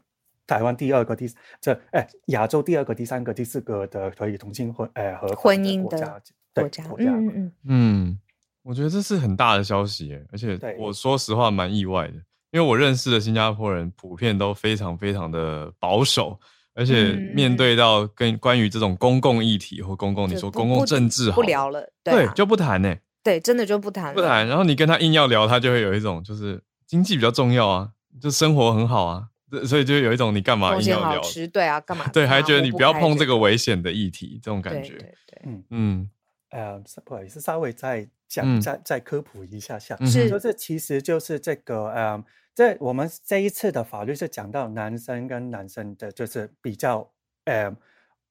台湾第二个第这哎亚洲第二个第三个第四个的可以同性婚呃和婚姻的国家国家嗯嗯嗯。我觉得这是很大的消息耶，而且我说实话蛮意外的，因为我认识的新加坡人普遍都非常非常的保守，而且面对到跟关于这种公共议题或公共，你说公共政治好不聊了，对，对，就不谈呢，对，真的就不谈，不谈。然后你跟他硬要聊，他就会有一种就是经济比较重要啊，就生活很好啊，所以就有一种你干嘛硬要聊？对啊，干嘛？对，还觉得你不要碰这个危险的议题，这种感觉，对，对，对，嗯嗯，呃，不好意思，稍微再。讲再再科普一下下，是、嗯、说这其实就是这个呃，这我们这一次的法律是讲到男生跟男生的，就是比较呃，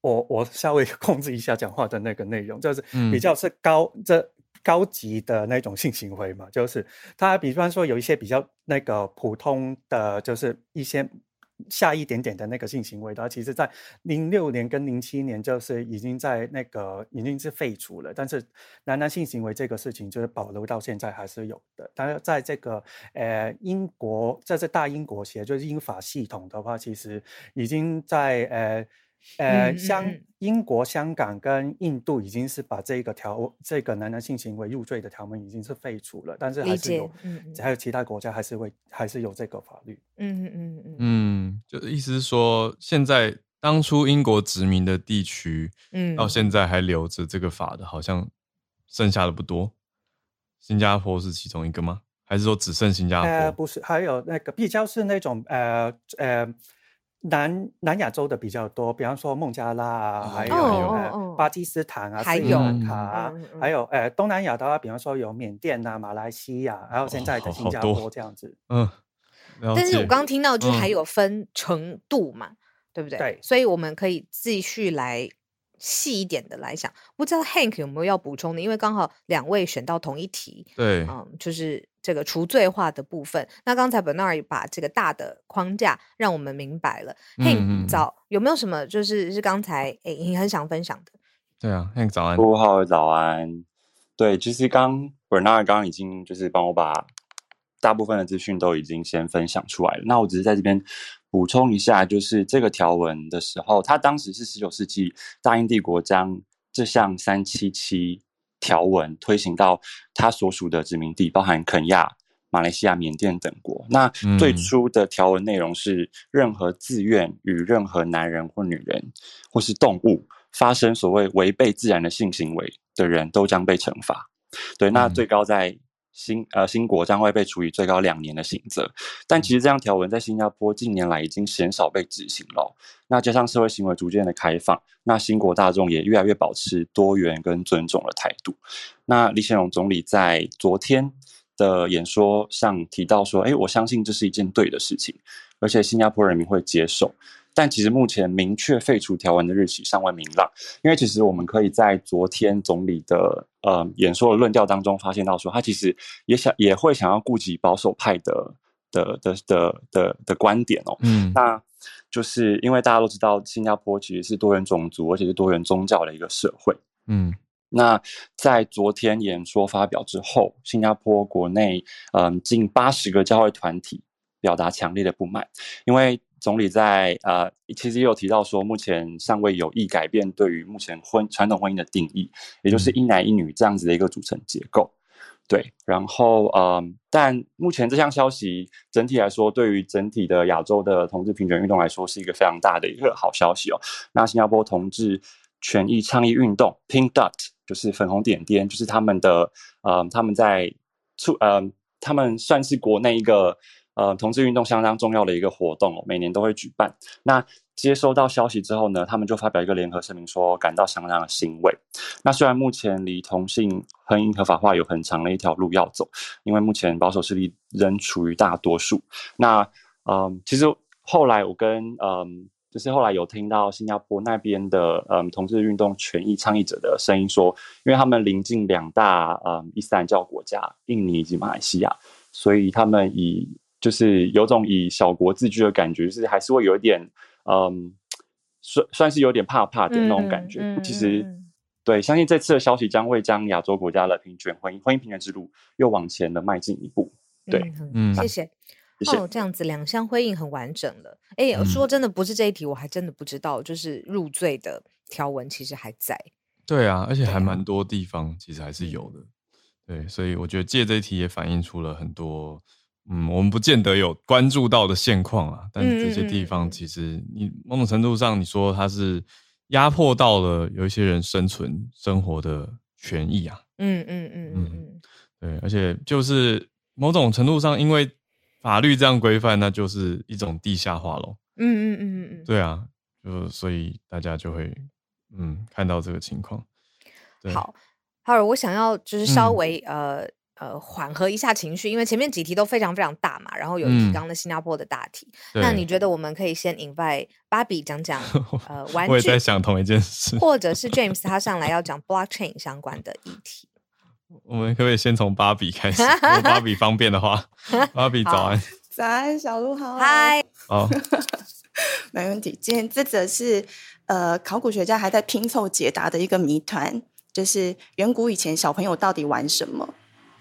我我稍微 控制一下讲话的那个内容，就是比较是高、嗯、这高级的那种性行为嘛，就是他比方说有一些比较那个普通的，就是一些。下一点点的那个性行为的话，其实在零六年跟零七年就是已经在那个已经是废除了，但是男男性行为这个事情就是保留到现在还是有的。但是在这个呃英国，这是大英国协，就是英法系统的话，其实已经在呃。呃，香英国、香港跟印度已经是把这个条这个男男性行为入罪的条文已经是废除了，但是还是有，还有其他国家还是会还是有这个法律。嗯嗯嗯嗯，嗯，就意思是说，现在当初英国殖民的地区，嗯，到现在还留着这个法的，好像剩下的不多。新加坡是其中一个吗？还是说只剩新加坡？呃，不是，还有那个比较是那种呃呃。南南亚洲的比较多，比方说孟加拉啊，还有、呃、巴基斯坦啊，斯里兰卡啊，还有呃东南亚的话，比方说有缅甸啊、马来西亚，还有现在的新加坡这样子。嗯，但是我刚刚听到就是还有分程度嘛，嗯、对不对？对，所以我们可以继续来。细一点的来讲，不知道 Hank 有没有要补充的？因为刚好两位选到同一题，对，嗯，就是这个除罪化的部分。那刚才 Bernard 把这个大的框架让我们明白了。嗯、Hank 早有没有什么就是是刚才诶你很想分享的？对啊，Hank 早安，五号早安。对，其实刚 Bernard 刚刚已经就是帮我把大部分的资讯都已经先分享出来了。那我只是在这边。补充一下，就是这个条文的时候，他当时是十九世纪大英帝国将这项三七七条文推行到他所属的殖民地，包含肯亚、马来西亚、缅甸等国。那最初的条文内容是，任何自愿与任何男人或女人或是动物发生所谓违背自然的性行为的人都将被惩罚。对，那最高在新呃新国将会被处以最高两年的刑责。但其实这样条文在新加坡近年来已经鲜少被执行了。那加上社会行为逐渐的开放，那新国大众也越来越保持多元跟尊重的态度。那李显龙总理在昨天的演说上提到说：“哎，我相信这是一件对的事情，而且新加坡人民会接受。”但其实目前明确废除条文的日期尚未明朗，因为其实我们可以在昨天总理的呃演说的论调当中发现到说，他其实也想也会想要顾及保守派的的的的的的观点哦。嗯，那就是因为大家都知道，新加坡其实是多元种族而且是多元宗教的一个社会。嗯，那在昨天演说发表之后，新加坡国内嗯、呃、近八十个教会团体表达强烈的不满，因为。总理在呃，其实也有提到说，目前尚未有意改变对于目前婚传统婚姻的定义，也就是一男一女这样子的一个组成结构。对，然后呃，但目前这项消息整体来说，对于整体的亚洲的同志平权运动来说，是一个非常大的一个好消息哦。那新加坡同志权益倡议运动 （Pink Dot） 就是粉红点点，就是他们的呃，他们在促呃，他们算是国内一个。呃，同志运动相当重要的一个活动，每年都会举办。那接收到消息之后呢，他们就发表一个联合声明，说感到相当的欣慰。那虽然目前离同性婚姻合法化有很长的一条路要走，因为目前保守势力仍处于大多数。那嗯、呃，其实后来我跟嗯、呃，就是后来有听到新加坡那边的嗯、呃，同志运动权益倡议者的声音说，因为他们临近两大嗯、呃，伊斯兰教国家印尼以及马来西亚，所以他们以就是有种以小国自居的感觉，就是还是会有一点，嗯，算算是有点怕怕的那种感觉。嗯嗯、其实，对，相信这次的消息将会将亚洲国家的平权婚姻婚姻平权之路又往前的迈进一步。对，嗯，谢谢。哦，这样子两相辉映很完整了。哎，说真的，不是这一题，我还真的不知道，就是入罪的条文其实还在。对啊，而且还蛮多地方其实还是有的。对，对，所以我觉得借这一题也反映出了很多。嗯，我们不见得有关注到的现况啊，但是这些地方其实你某种程度上，你说它是压迫到了有一些人生存生活的权益啊。嗯嗯嗯嗯嗯，对，而且就是某种程度上，因为法律这样规范，那就是一种地下化咯。嗯嗯嗯嗯，对啊，就所以大家就会嗯看到这个情况。好，哈尔，我想要就是稍微、嗯、呃。呃，缓和一下情绪，因为前面几题都非常非常大嘛，然后有提刚的新加坡的大题。嗯、那你觉得我们可以先 invite 芭比讲讲 呃玩具？我也在想同一件事。或者是 James 他上来要讲 blockchain 相关的议题。我们可不可以先从芭比开始？如果芭比 方便的话，芭比早安。早安，小鹿好。嗨。好。没问题。今天这则是呃考古学家还在拼凑解答的一个谜团，就是远古以前小朋友到底玩什么？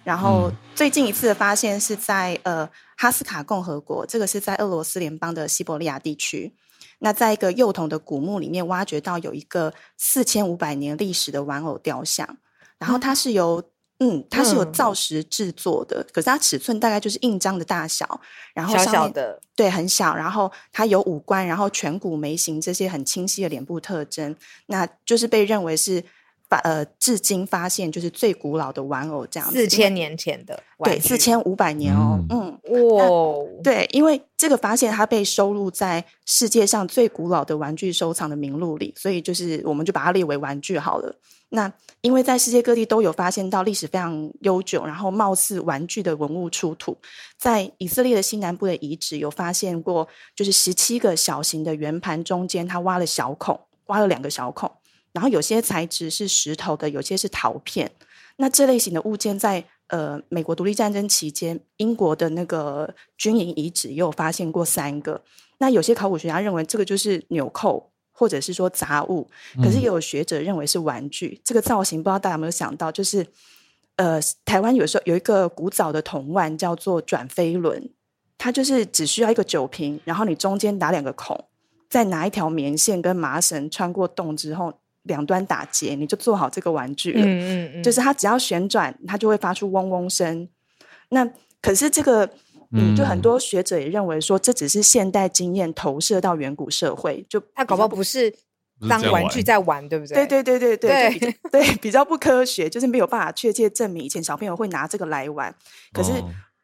然后最近一次的发现是在呃哈斯卡共和国，这个是在俄罗斯联邦的西伯利亚地区。那在一个幼童的古墓里面挖掘到有一个四千五百年历史的玩偶雕像，然后它是由嗯它是由造石制作的，嗯、可是它尺寸大概就是印章的大小，然后小小的对很小，然后它有五官，然后颧骨眉形这些很清晰的脸部特征，那就是被认为是。呃，至今发现就是最古老的玩偶这样子，四千年前的对，四千五百年哦，嗯，哇、嗯，对，因为这个发现它被收录在世界上最古老的玩具收藏的名录里，所以就是我们就把它列为玩具好了。那因为在世界各地都有发现到历史非常悠久，然后貌似玩具的文物出土，在以色列的西南部的遗址有发现过，就是十七个小型的圆盘中间，它挖了小孔，挖了两个小孔。然后有些材质是石头的，有些是陶片。那这类型的物件在呃美国独立战争期间，英国的那个军营遗址也有发现过三个。那有些考古学家认为这个就是纽扣，或者是说杂物。可是也有学者认为是玩具。嗯、这个造型不知道大家有没有想到，就是呃台湾有时候有一个古早的铜腕叫做转飞轮，它就是只需要一个酒瓶，然后你中间打两个孔，再拿一条棉线跟麻绳穿过洞之后。两端打结，你就做好这个玩具了。嗯嗯嗯，就是它只要旋转，它就会发出嗡嗡声。那可是这个，嗯，就很多学者也认为说，这只是现代经验投射到远古社会，就它搞不好不是当玩具在玩，对不对？对对对对对对对，比较不科学，就是没有办法确切证明以前小朋友会拿这个来玩。可是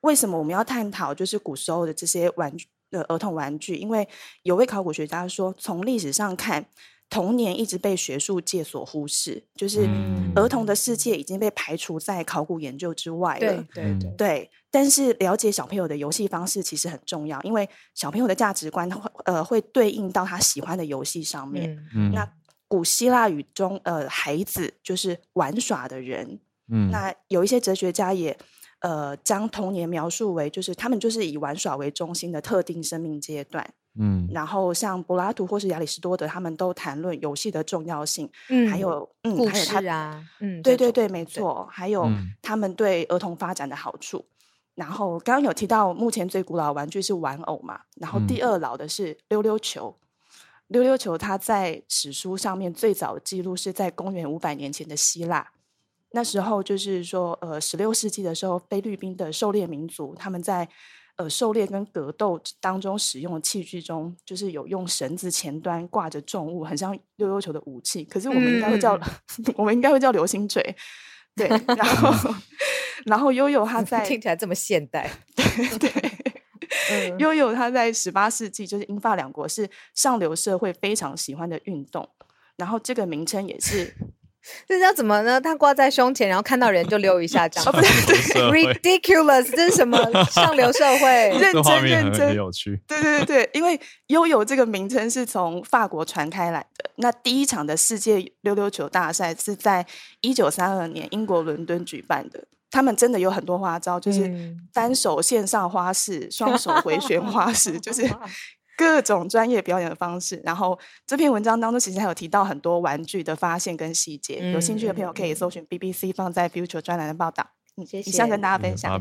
为什么我们要探讨就是古时候的这些玩具的儿童玩具？因为有位考古学家说，从历史上看。童年一直被学术界所忽视，就是儿童的世界已经被排除在考古研究之外了。对对对，对。但是了解小朋友的游戏方式其实很重要，因为小朋友的价值观会呃会对应到他喜欢的游戏上面。嗯。那古希腊语中，呃，孩子就是玩耍的人。嗯。那有一些哲学家也呃将童年描述为就是他们就是以玩耍为中心的特定生命阶段。嗯，然后像柏拉图或是亚里士多德，他们都谈论游戏的重要性。嗯，还有，嗯，故事还有啊，嗯，对对对，没错。还有他们对儿童发展的好处。嗯、然后刚刚有提到，目前最古老的玩具是玩偶嘛？然后第二老的是溜溜球。嗯、溜溜球它在史书上面最早的记录是在公元五百年前的希腊。那时候就是说，呃，十六世纪的时候，菲律宾的狩猎民族他们在。呃，狩猎跟格斗当中使用的器具中，就是有用绳子前端挂着重物，很像溜溜球的武器。可是我们应该会叫，嗯、我们应该会叫流星锤。对，然后，然后悠悠他在听起来这么现代。对，嗯、悠悠他在十八世纪，就是英法两国是上流社会非常喜欢的运动。然后这个名称也是。这是要怎么呢？他挂在胸前，然后看到人就溜一下，这样。不对，ridiculous，这是什么？上流社会，认真认真，很有趣。对对对对，因为悠游这个名称是从法国传开来的。那第一场的世界溜溜球大赛是在一九三二年英国伦敦举办的。他们真的有很多花招，就是单手线上花式，双手回旋花式，就是。各种专业表演的方式，然后这篇文章当中其实还有提到很多玩具的发现跟细节，嗯、有兴趣的朋友可以搜寻 BBC 放在 Future 专栏的报道。嗯，谢谢。以上跟大家分享。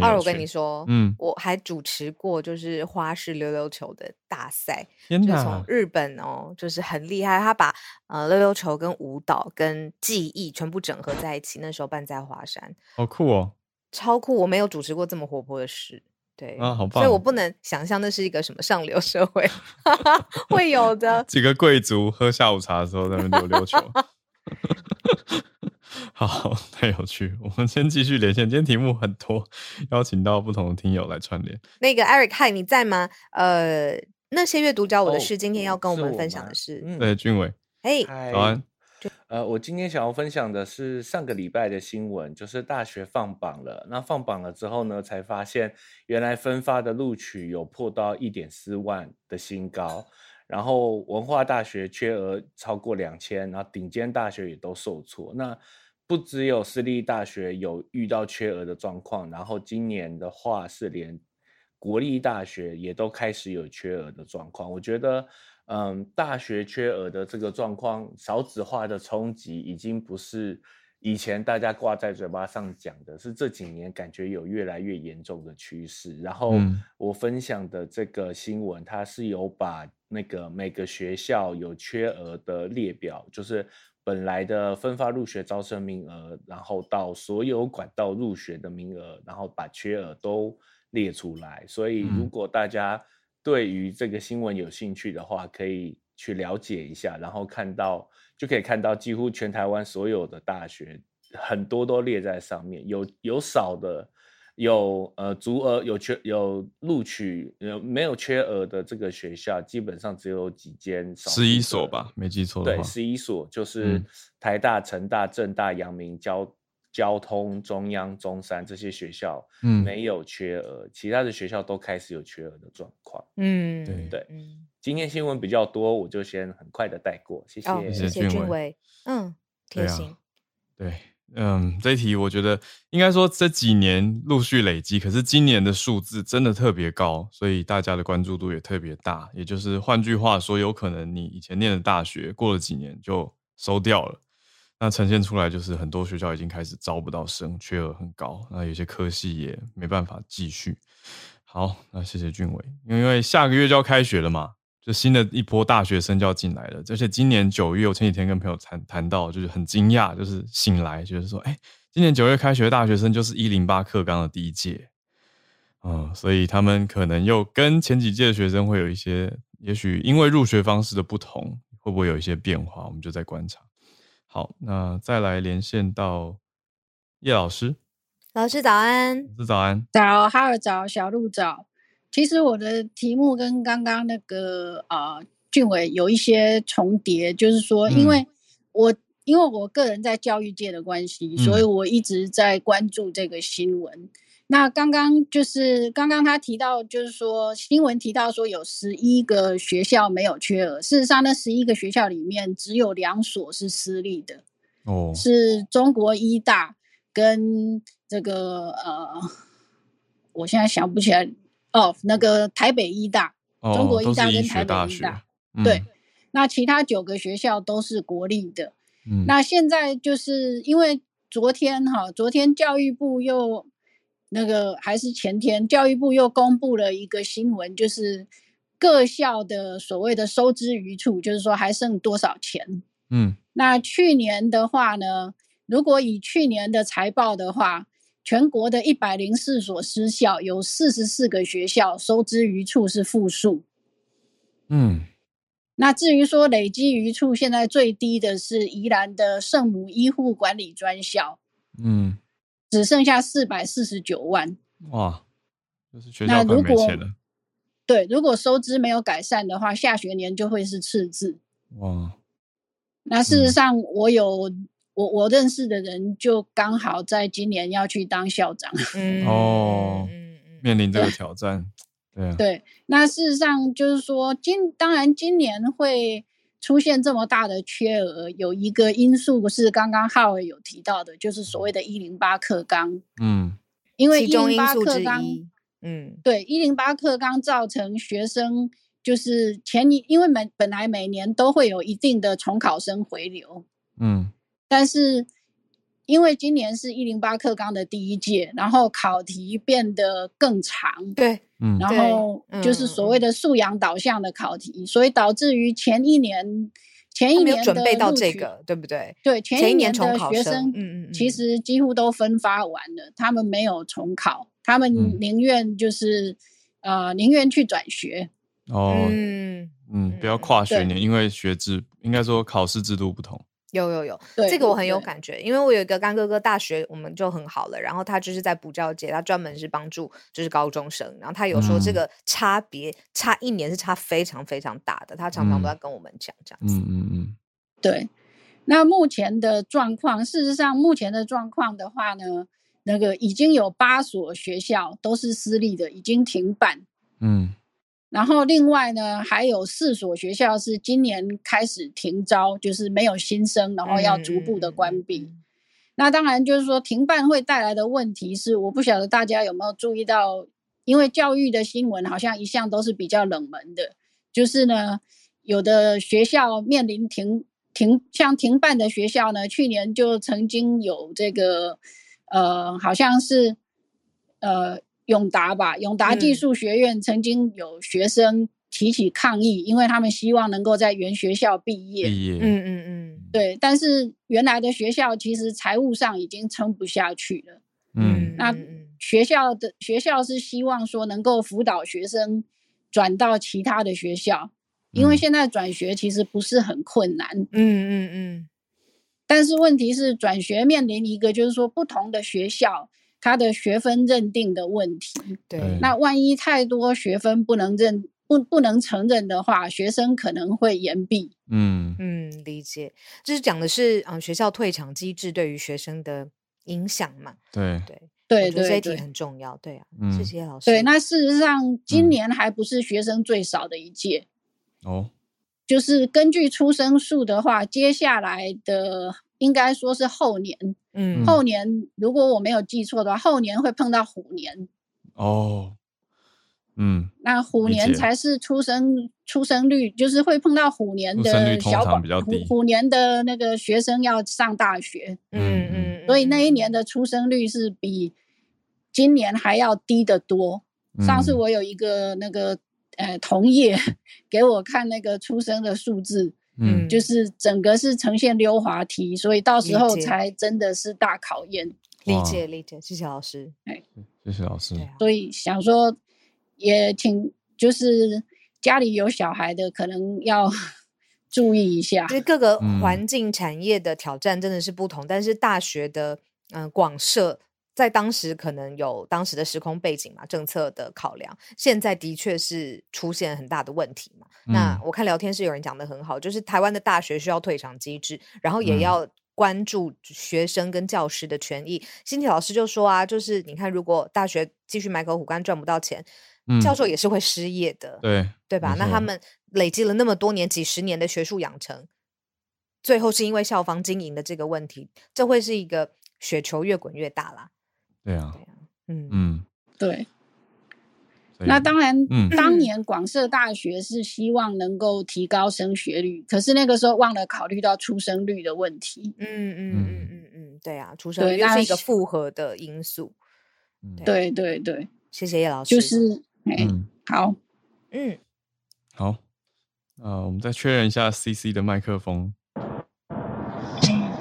二，我跟你说，嗯，我还主持过就是花式溜溜球的大赛，天哪，就从日本哦，就是很厉害，他把呃溜溜球跟舞蹈跟技艺全部整合在一起，那时候办在华山，好酷哦，超酷！我没有主持过这么活泼的事。对啊，好棒！所以我不能想象那是一个什么上流社会 会有的 几个贵族喝下午茶的时候在那边溜溜球。好，太有趣！我们先继续连线，今天题目很多，邀请到不同的听友来串联。那个 Eric，嗨，你在吗？呃，那些阅读教我的事，今天要跟我们分享的是，是对，俊伟，嘿，早安。呃，我今天想要分享的是上个礼拜的新闻，就是大学放榜了。那放榜了之后呢，才发现原来分发的录取有破到一点四万的新高，然后文化大学缺额超过两千，然后顶尖大学也都受挫。那不只有私立大学有遇到缺额的状况，然后今年的话是连国立大学也都开始有缺额的状况。我觉得。嗯，大学缺额的这个状况，少子化的冲击已经不是以前大家挂在嘴巴上讲的，是这几年感觉有越来越严重的趋势。然后我分享的这个新闻，它是有把那个每个学校有缺额的列表，就是本来的分发入学招生名额，然后到所有管道入学的名额，然后把缺额都列出来。所以如果大家对于这个新闻有兴趣的话，可以去了解一下，然后看到就可以看到几乎全台湾所有的大学很多都列在上面，有有少的，有呃足额有缺有录取有没有缺额的这个学校，基本上只有几间，十一所吧，没记错对，十一所就是台大、成大、政大、阳明交。交通、中央、中山这些学校，嗯，没有缺额，嗯、其他的学校都开始有缺额的状况。嗯，对对。嗯、今天新闻比较多，我就先很快的带过。谢谢，哦、谢谢俊伟。嗯，贴心。对，嗯，这一题我觉得应该说这几年陆续累积，可是今年的数字真的特别高，所以大家的关注度也特别大。也就是换句话说，有可能你以前念的大学过了几年就收掉了。那呈现出来就是很多学校已经开始招不到生，缺额很高。那有些科系也没办法继续。好，那谢谢俊伟，因为下个月就要开学了嘛，就新的一波大学生就要进来了。而且今年九月，我前几天跟朋友谈谈到，就是很惊讶，就是醒来就是说，哎，今年九月开学的大学生就是一零八课纲的第一届。嗯，所以他们可能又跟前几届的学生会有一些也许因为入学方式的不同，会不会有一些变化？我们就在观察。好，那再来连线到叶老师。老师早安，老师早安，早，哈尔早，小鹿早。其实我的题目跟刚刚那个啊、呃、俊伟有一些重叠，就是说，因为我、嗯、因为我个人在教育界的关系，所以我一直在关注这个新闻。嗯那刚刚就是刚刚他提到，就是说新闻提到说有十一个学校没有缺额，事实上那十一个学校里面只有两所是私立的，哦，是中国医大跟这个呃，我现在想不起来哦，那个台北医大，哦、中国医大跟台北医大，嗯、对，那其他九个学校都是国立的，嗯，那现在就是因为昨天哈，昨天教育部又。那个还是前天，教育部又公布了一个新闻，就是各校的所谓的收支余处，就是说还剩多少钱。嗯，那去年的话呢，如果以去年的财报的话，全国的一百零四所私校有四十四个学校收支余处是负数。嗯，那至于说累积余处，现在最低的是宜兰的圣母医护管理专校。嗯。只剩下四百四十九万哇！那是学校快没钱了。对，如果收支没有改善的话，下学年就会是赤字哇。那事实上，我有、嗯、我我认识的人，就刚好在今年要去当校长。嗯哦，面临这个挑战，对对，啊、对。那事实上就是说，今当然今年会。出现这么大的缺额，有一个因素是刚刚浩尔有提到的，就是所谓的“一零八课纲”。嗯，因为一零八课纲，嗯，对，一零八课纲造成学生就是前年，因为每本来每年都会有一定的重考生回流，嗯，但是因为今年是一零八课纲的第一届，然后考题变得更长，对。嗯，然后就是所谓的素养导向的考题，嗯、所以导致于前一年前一年的准备到这个，对不对？对，前一年的学生，嗯嗯，其实几乎都分发完了，他们没有重考，他们宁愿就是、嗯、呃宁愿去转学。哦，嗯嗯，不要跨学年，因为学制应该说考试制度不同。有有有，这个我很有感觉，因为我有一个干哥哥，大学我们就很好了，然后他就是在补教界，他专门是帮助就是高中生，然后他有说这个差别、嗯、差一年是差非常非常大的，他常常都在跟我们讲这样子。嗯嗯嗯，对。那目前的状况，事实上目前的状况的话呢，那个已经有八所学校都是私立的，已经停办。嗯。然后另外呢，还有四所学校是今年开始停招，就是没有新生，然后要逐步的关闭。嗯、那当然就是说停办会带来的问题是，我不晓得大家有没有注意到，因为教育的新闻好像一向都是比较冷门的，就是呢，有的学校面临停停，像停办的学校呢，去年就曾经有这个，呃，好像是，呃。永达吧，永达技术学院曾经有学生提起抗议，嗯、因为他们希望能够在原学校毕业。毕业，嗯嗯嗯，对。但是原来的学校其实财务上已经撑不下去了。嗯，那学校的学校是希望说能够辅导学生转到其他的学校，因为现在转学其实不是很困难。嗯嗯嗯。但是问题是转学面临一个就是说不同的学校。他的学分认定的问题，对，那万一太多学分不能认不不能承认的话，学生可能会延毕。嗯嗯，理解，就是讲的是嗯学校退场机制对于学生的影响嘛？对对对对，这一题很重要。对啊，嗯、谢谢老师。对，那事实上今年还不是学生最少的一届。哦、嗯，就是根据出生数的话，接下来的。应该说是后年，嗯，后年如果我没有记错的话，后年会碰到虎年，哦，嗯，那虎年才是出生出生率，就是会碰到虎年的小宝，虎虎年的那个学生要上大学，嗯。嗯，所以那一年的出生率是比今年还要低得多。嗯、上次我有一个那个呃同业 给我看那个出生的数字。嗯，就是整个是呈现溜滑梯，所以到时候才真的是大考验。理解理解，谢谢老师。哎，谢谢老师。所以想说，也请就是家里有小孩的，可能要 注意一下。其实各个环境产业的挑战真的是不同，嗯、但是大学的嗯广设。在当时可能有当时的时空背景嘛，政策的考量，现在的确是出现很大的问题嘛。嗯、那我看聊天室有人讲的很好，就是台湾的大学需要退场机制，然后也要关注学生跟教师的权益。新、嗯、奇老师就说啊，就是你看，如果大学继续埋头苦干赚不到钱，嗯、教授也是会失业的，对对吧？那他们累积了那么多年、几十年的学术养成，最后是因为校方经营的这个问题，这会是一个雪球越滚越大啦。对啊，嗯嗯，对。那当然，嗯、当年广设大学是希望能够提高升学率，可是那个时候忘了考虑到出生率的问题。嗯嗯嗯嗯嗯，对啊，出生率是一个复合的因素。对对对，谢谢叶老师。就是，哎，嗯、好，嗯，好，呃，我们再确认一下 CC 的麦克风。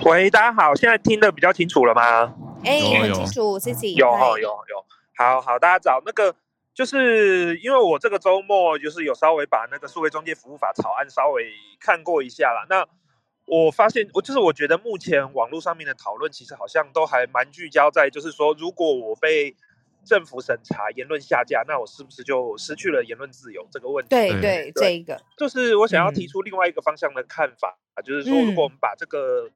喂，大家好，现在听得比较清楚了吗？哎，很清楚，C C 有哈有有，好好，大家找那个，就是因为我这个周末就是有稍微把那个数位中介服务法草案稍微看过一下啦。那我发现，我就是我觉得目前网络上面的讨论其实好像都还蛮聚焦在，就是说如果我被政府审查言论下架，那我是不是就失去了言论自由这个问题？对对，这一个就是我想要提出另外一个方向的看法，嗯、就是说如果我们把这个。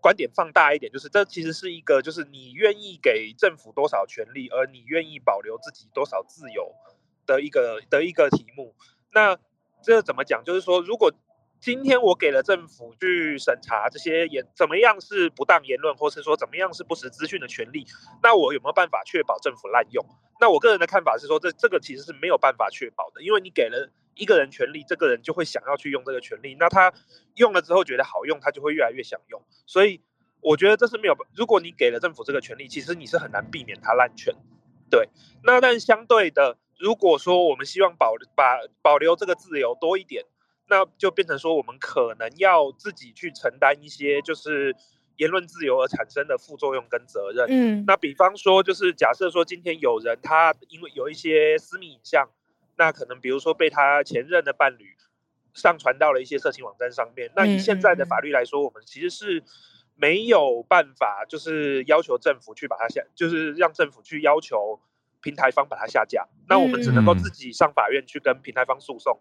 观点放大一点，就是这其实是一个，就是你愿意给政府多少权利，而你愿意保留自己多少自由的一个的一个题目。那这怎么讲？就是说，如果今天我给了政府去审查这些言怎么样是不当言论，或是说怎么样是不实资讯的权利，那我有没有办法确保政府滥用？那我个人的看法是说，这这个其实是没有办法确保的，因为你给了。一个人权利，这个人就会想要去用这个权利。那他用了之后觉得好用，他就会越来越想用。所以我觉得这是没有。如果你给了政府这个权利，其实你是很难避免他滥权。对。那但相对的，如果说我们希望保把保留这个自由多一点，那就变成说我们可能要自己去承担一些就是言论自由而产生的副作用跟责任。嗯。那比方说，就是假设说今天有人他因为有一些私密影像。那可能比如说被他前任的伴侣上传到了一些色情网站上面，那以现在的法律来说，我们其实是没有办法，就是要求政府去把它下，就是让政府去要求平台方把它下架。那我们只能够自己上法院去跟平台方诉讼，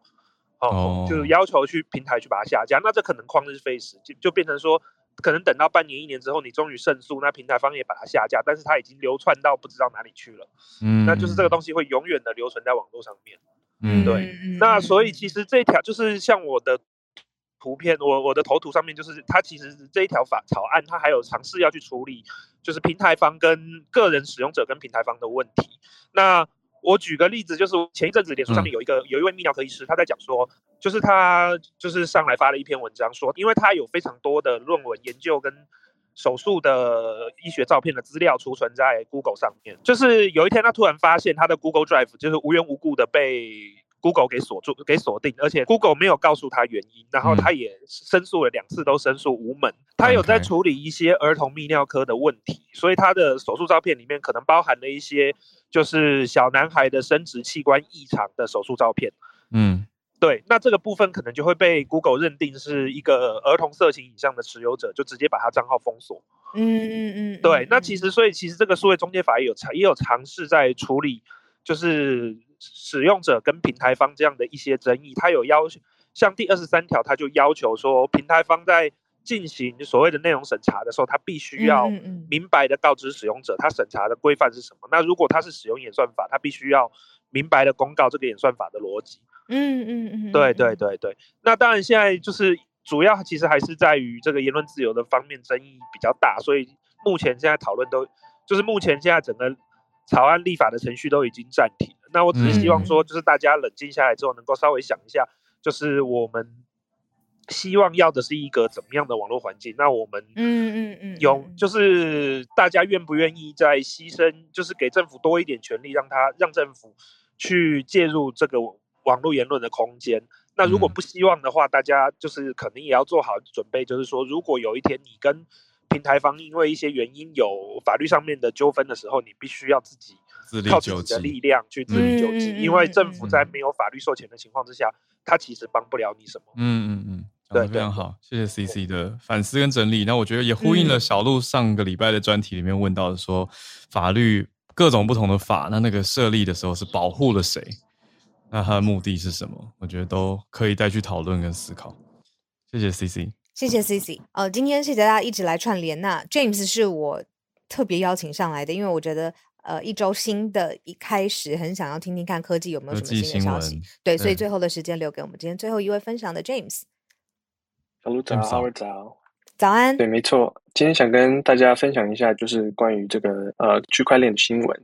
哦，就是要求去平台去把它下架。那这可能旷日费时，就就变成说。可能等到半年一年之后，你终于胜诉，那平台方也把它下架，但是它已经流窜到不知道哪里去了。嗯，那就是这个东西会永远的留存在网络上面。嗯，对。那所以其实这一条就是像我的图片，我我的头图上面就是它其实这一条法草案，它还有尝试要去处理，就是平台方跟个人使用者跟平台方的问题。那我举个例子，就是前一阵子脸书上面有一个、嗯、有一位泌尿科医师，他在讲说，就是他就是上来发了一篇文章说，因为他有非常多的论文研究跟手术的医学照片的资料储存在 Google 上面，就是有一天他突然发现他的 Google Drive 就是无缘无故的被 Google 给锁住、给锁定，而且 Google 没有告诉他原因，然后他也申诉了两次都申诉无门。他有在处理一些儿童泌尿科的问题，所以他的手术照片里面可能包含了一些。就是小男孩的生殖器官异常的手术照片，嗯，对，那这个部分可能就会被 Google 认定是一个儿童色情影像的持有者，就直接把他账号封锁。嗯嗯嗯，对，那其实所以其实这个数位中介法也有尝也有尝试在处理，就是使用者跟平台方这样的一些争议，他有要求，像第二十三条，他就要求说平台方在。进行所谓的内容审查的时候，他必须要明白的告知使用者，他审查的规范是什么。那如果他是使用演算法，他必须要明白的公告这个演算法的逻辑。嗯嗯嗯，对对对对。那当然，现在就是主要其实还是在于这个言论自由的方面争议比较大，所以目前现在讨论都就是目前现在整个草案立法的程序都已经暂停了。那我只是希望说，就是大家冷静下来之后，能够稍微想一下，就是我们。希望要的是一个怎么样的网络环境？那我们嗯嗯嗯有就是大家愿不愿意在牺牲，就是给政府多一点权利，让他让政府去介入这个网络言论的空间。那如果不希望的话，大家就是肯定也要做好准备，就是说，如果有一天你跟平台方因为一些原因有法律上面的纠纷的时候，你必须要自己靠自己的力量去自力救济，因为政府在没有法律授权的情况之下，他其实帮不了你什么。嗯嗯嗯，讲得非常好，谢谢 CC 的反思跟整理。那我觉得也呼应了小鹿上个礼拜的专题里面问到的说，法律各种不同的法，那那个设立的时候是保护了谁？那它的目的是什么？我觉得都可以再去讨论跟思考。谢谢 CC，谢谢 CC。呃，今天谢谢大家一直来串联。那 James 是我特别邀请上来的，因为我觉得呃一周新的一开始，很想要听听看科技有没有什么新的消息。对，所以最后的时间留给我们今天最后一位分享的 James。小鹿早，早，早，早安。对，没错，今天想跟大家分享一下，就是关于这个呃区块链的新闻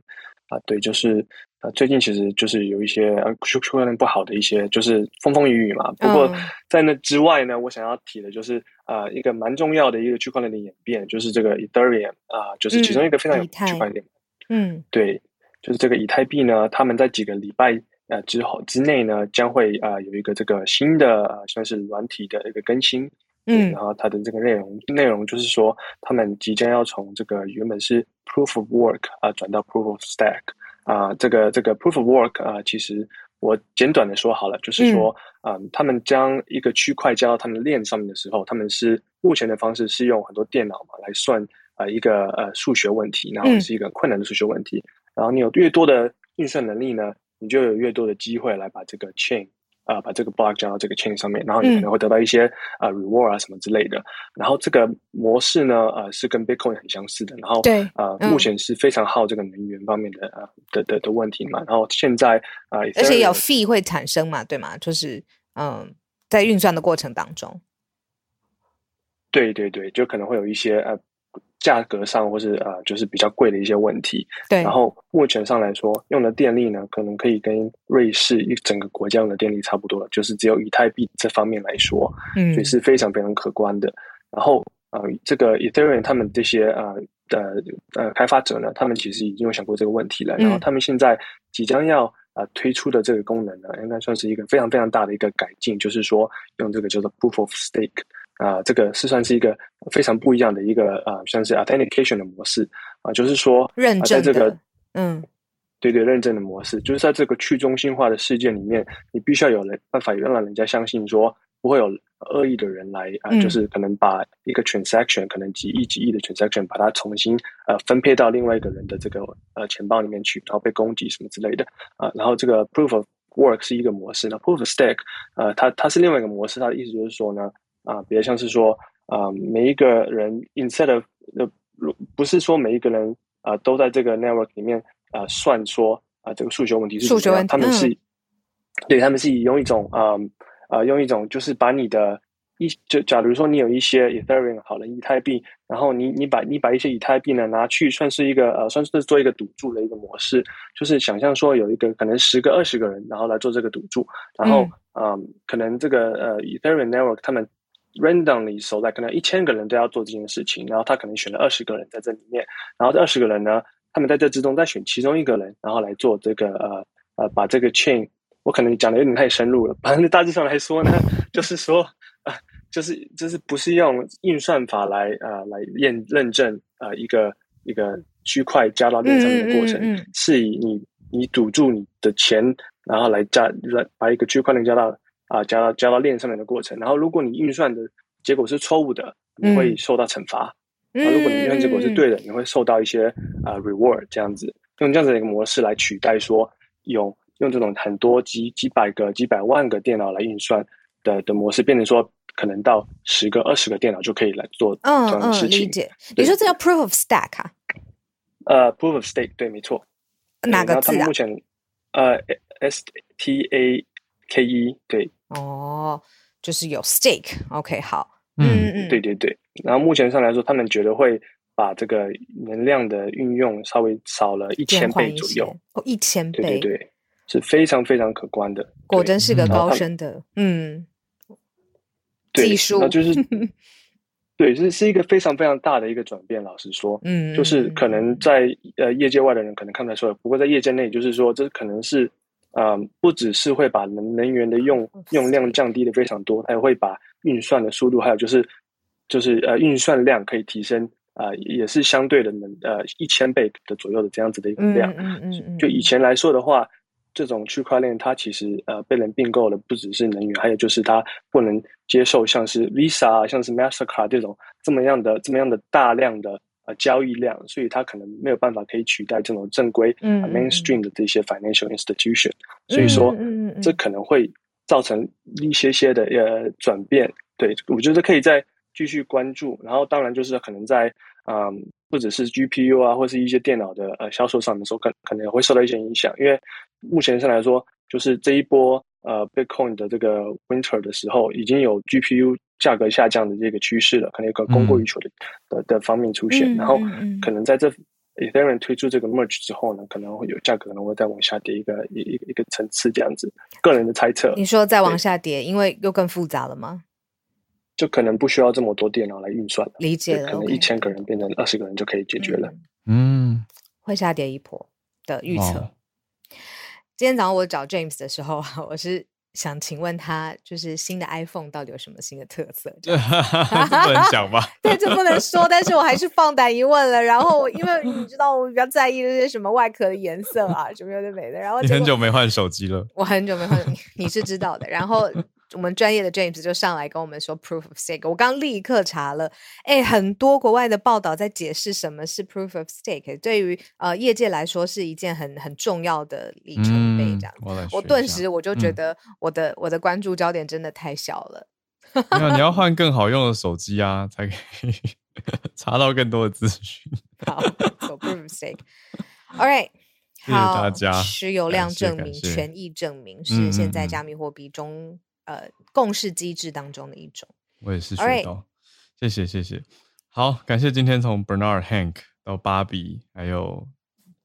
啊，对，就是。最近其实就是有一些呃区区块链不好的一些，就是风风雨雨嘛。不过在那之外呢，我想要提的就是啊、呃，一个蛮重要的一个区块链的演变，就是这个 Ethereum 啊、呃，就是其中一个非常有区块链。嗯，对，就是这个以太币呢，他们在几个礼拜呃之后之内呢，将会啊、呃、有一个这个新的呃算是软体的一个更新。嗯，然后它的这个内容内容就是说，他们即将要从这个原本是 Proof of Work 啊、呃、转到 Proof of Stack。啊、呃，这个这个 proof of work 啊、呃，其实我简短的说好了，就是说，嗯、呃，他们将一个区块加到他们链上面的时候，他们是目前的方式是用很多电脑嘛来算啊、呃、一个呃数学问题，然后是一个困难的数学问题，嗯、然后你有越多的运算能力呢，你就有越多的机会来把这个 chain。啊、呃，把这个 block 加到这个 chain 上面，然后你可能会得到一些啊、嗯呃、reward 啊什么之类的。然后这个模式呢，呃，是跟 Bitcoin 很相似的。然后对，啊、呃嗯，目前是非常耗这个能源方面的啊、呃、的的的问题嘛。然后现在啊、呃，而且有 fee 会产生嘛，对吗？就是嗯，在运算的过程当中，对对对，就可能会有一些呃。价格上或是呃，就是比较贵的一些问题。对。然后目前上来说，用的电力呢，可能可以跟瑞士一整个国家用的电力差不多了，就是只有以太币这方面来说，嗯，所以是非常非常可观的。然后呃，这个 Ethereum 他们这些呃的呃开发者呢，他们其实已经有想过这个问题了。然后他们现在即将要啊、呃、推出的这个功能呢，应该算是一个非常非常大的一个改进，就是说用这个叫做 Proof of Stake。啊、呃，这个是算是一个非常不一样的一个啊、呃，像是 authentication 的模式啊、呃，就是说认证、呃、在这个嗯，对对，认证的模式，就是在这个去中心化的世界里面，你必须要有人办法让人家相信说不会有恶意的人来啊、就是可能把一个 transaction 可能几亿几亿的 transaction 把它重新呃分配到另外一个人的这个呃钱包里面去，然后被攻击什么之类的啊、呃，然后这个 proof of work 是一个模式，那 proof of stake 呃，它它是另外一个模式，它的意思就是说呢。啊，比较像是说，啊，每一个人 instead of 呃，不是说每一个人啊都在这个 network 里面啊算说啊这个数学问题是数学问题，他们是，嗯、对他们是以用一种啊啊用一种就是把你的一就假如说你有一些 Ethereum 好了以太币，然后你你把你把一些以太币呢拿去算是一个呃算是做一个赌注的一个模式，就是想象说有一个可能十个二十个人然后来做这个赌注，然后啊、嗯、可能这个呃 Ethereum network 他们。Randomly select 可能一千个人都要做这件事情，然后他可能选了二十个人在这里面，然后这二十个人呢，他们在这之中再选其中一个人，然后来做这个呃呃把这个 chain，我可能讲的有点太深入了，反正大致上来说呢，就是说啊、呃，就是就是不是用运算法来啊、呃、来验认证啊、呃、一个一个区块加到链上面的过程，嗯嗯嗯嗯是以你你赌注你的钱，然后来加来把一个区块链加到。啊，加到加到链上面的过程，然后如果你运算的结果是错误的，你会受到惩罚；嗯、啊，如果你运算结果是对的，你会受到一些啊 reward 这样子，用这样子的一个模式来取代说用用这种很多几几百个、几百万个电脑来运算的的模式，变成说可能到十个、二十个电脑就可以来做这样的事情。嗯嗯，理解。你说这叫 proof of stack 啊？呃，proof of stake 对，没错。哪个字啊？目前呃，S T A。K 一对。哦，就是有 stake，OK，、okay, 好，嗯。嗯，对对对。然后目前上来说，他们觉得会把这个能量的运用稍微少了一千倍左右，哦，一千倍，对对对，是非常非常可观的。果真是个高深的，嗯，技术，那就是。对，是是一个非常非常大的一个转变。老实说，嗯，就是可能在呃业界外的人可能看不出来，不过在业界内，就是说这可能是。啊、嗯，不只是会把能能源的用用量降低的非常多，它也会把运算的速度，还有就是就是呃运算量可以提升呃也是相对的能呃一千倍的左右的这样子的一个量。嗯嗯嗯。就以前来说的话，这种区块链它其实呃被人并购的不只是能源，还有就是它不能接受像是 Visa、像是 Mastercard 这种这么样的这么样的大量的。呃，交易量，所以它可能没有办法可以取代这种正规、嗯呃、mainstream 的这些 financial institution，所以说，嗯、这可能会造成一些些的呃转变。对，我觉得可以再继续关注。然后，当然就是可能在嗯、呃，不只是 GPU 啊，或是一些电脑的呃销售上面说，可可能也会受到一些影响。因为目前上来说，就是这一波呃 Bitcoin 的这个 winter 的时候，已经有 GPU。价格下降的这个趋势了，可能有个供过于求的、嗯、的的方面出现，嗯、然后可能在这 Ethereum 推出这个 Merge 之后呢，可能会有价格可能会再往下跌一个一一个一个层次这样子，个人的猜测。你说再往下跌，因为又更复杂了吗？就可能不需要这么多电脑来运算了，理解了，可能一千个人变成二十个人就可以解决了。嗯，会下跌一波的预测。哦、今天早上我找 James 的时候，我是。想请问他，就是新的 iPhone 到底有什么新的特色？这不能讲吧？对，这不能说，但是我还是放胆一问了。然后，因为你知道，我比较在意这些什么外壳的颜色啊，什么有的没的。然后，你很久没换手机了？我很久没换，你是知道的。然后。我们专业的 James 就上来跟我们说 Proof of Stake，我刚立刻查了，哎，很多国外的报道在解释什么是 Proof of Stake，对于呃业界来说是一件很很重要的里程碑。这样，嗯、我，我顿时我就觉得我的、嗯、我的关注焦点真的太小了。没有，你要 换更好用的手机啊，才可以 查到更多的资讯。好，so Proof of Stake，All right，谢谢大家。持有量证明、权益证明是现在加密货币中。呃，共识机制当中的一种，我也是学到，谢谢谢谢。好，感谢今天从 Bernard Hank 到芭比，还有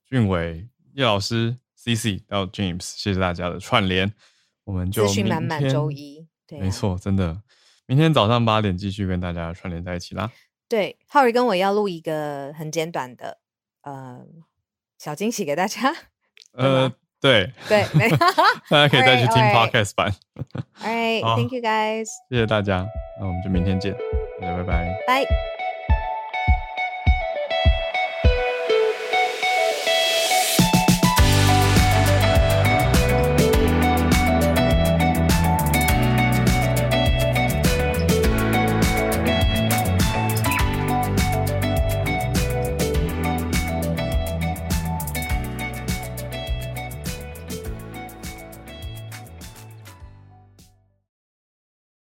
俊伟叶老师 CC 到 James，谢谢大家的串联，我们就资讯满满周一，对、啊，没错，真的，明天早上八点继续跟大家串联在一起啦。对，浩宇跟我要录一个很简短的呃小惊喜给大家，呃。对对，大家可以再去听 podcast 版。All right, thank you guys，谢谢大家，那我们就明天见，大家拜拜，拜。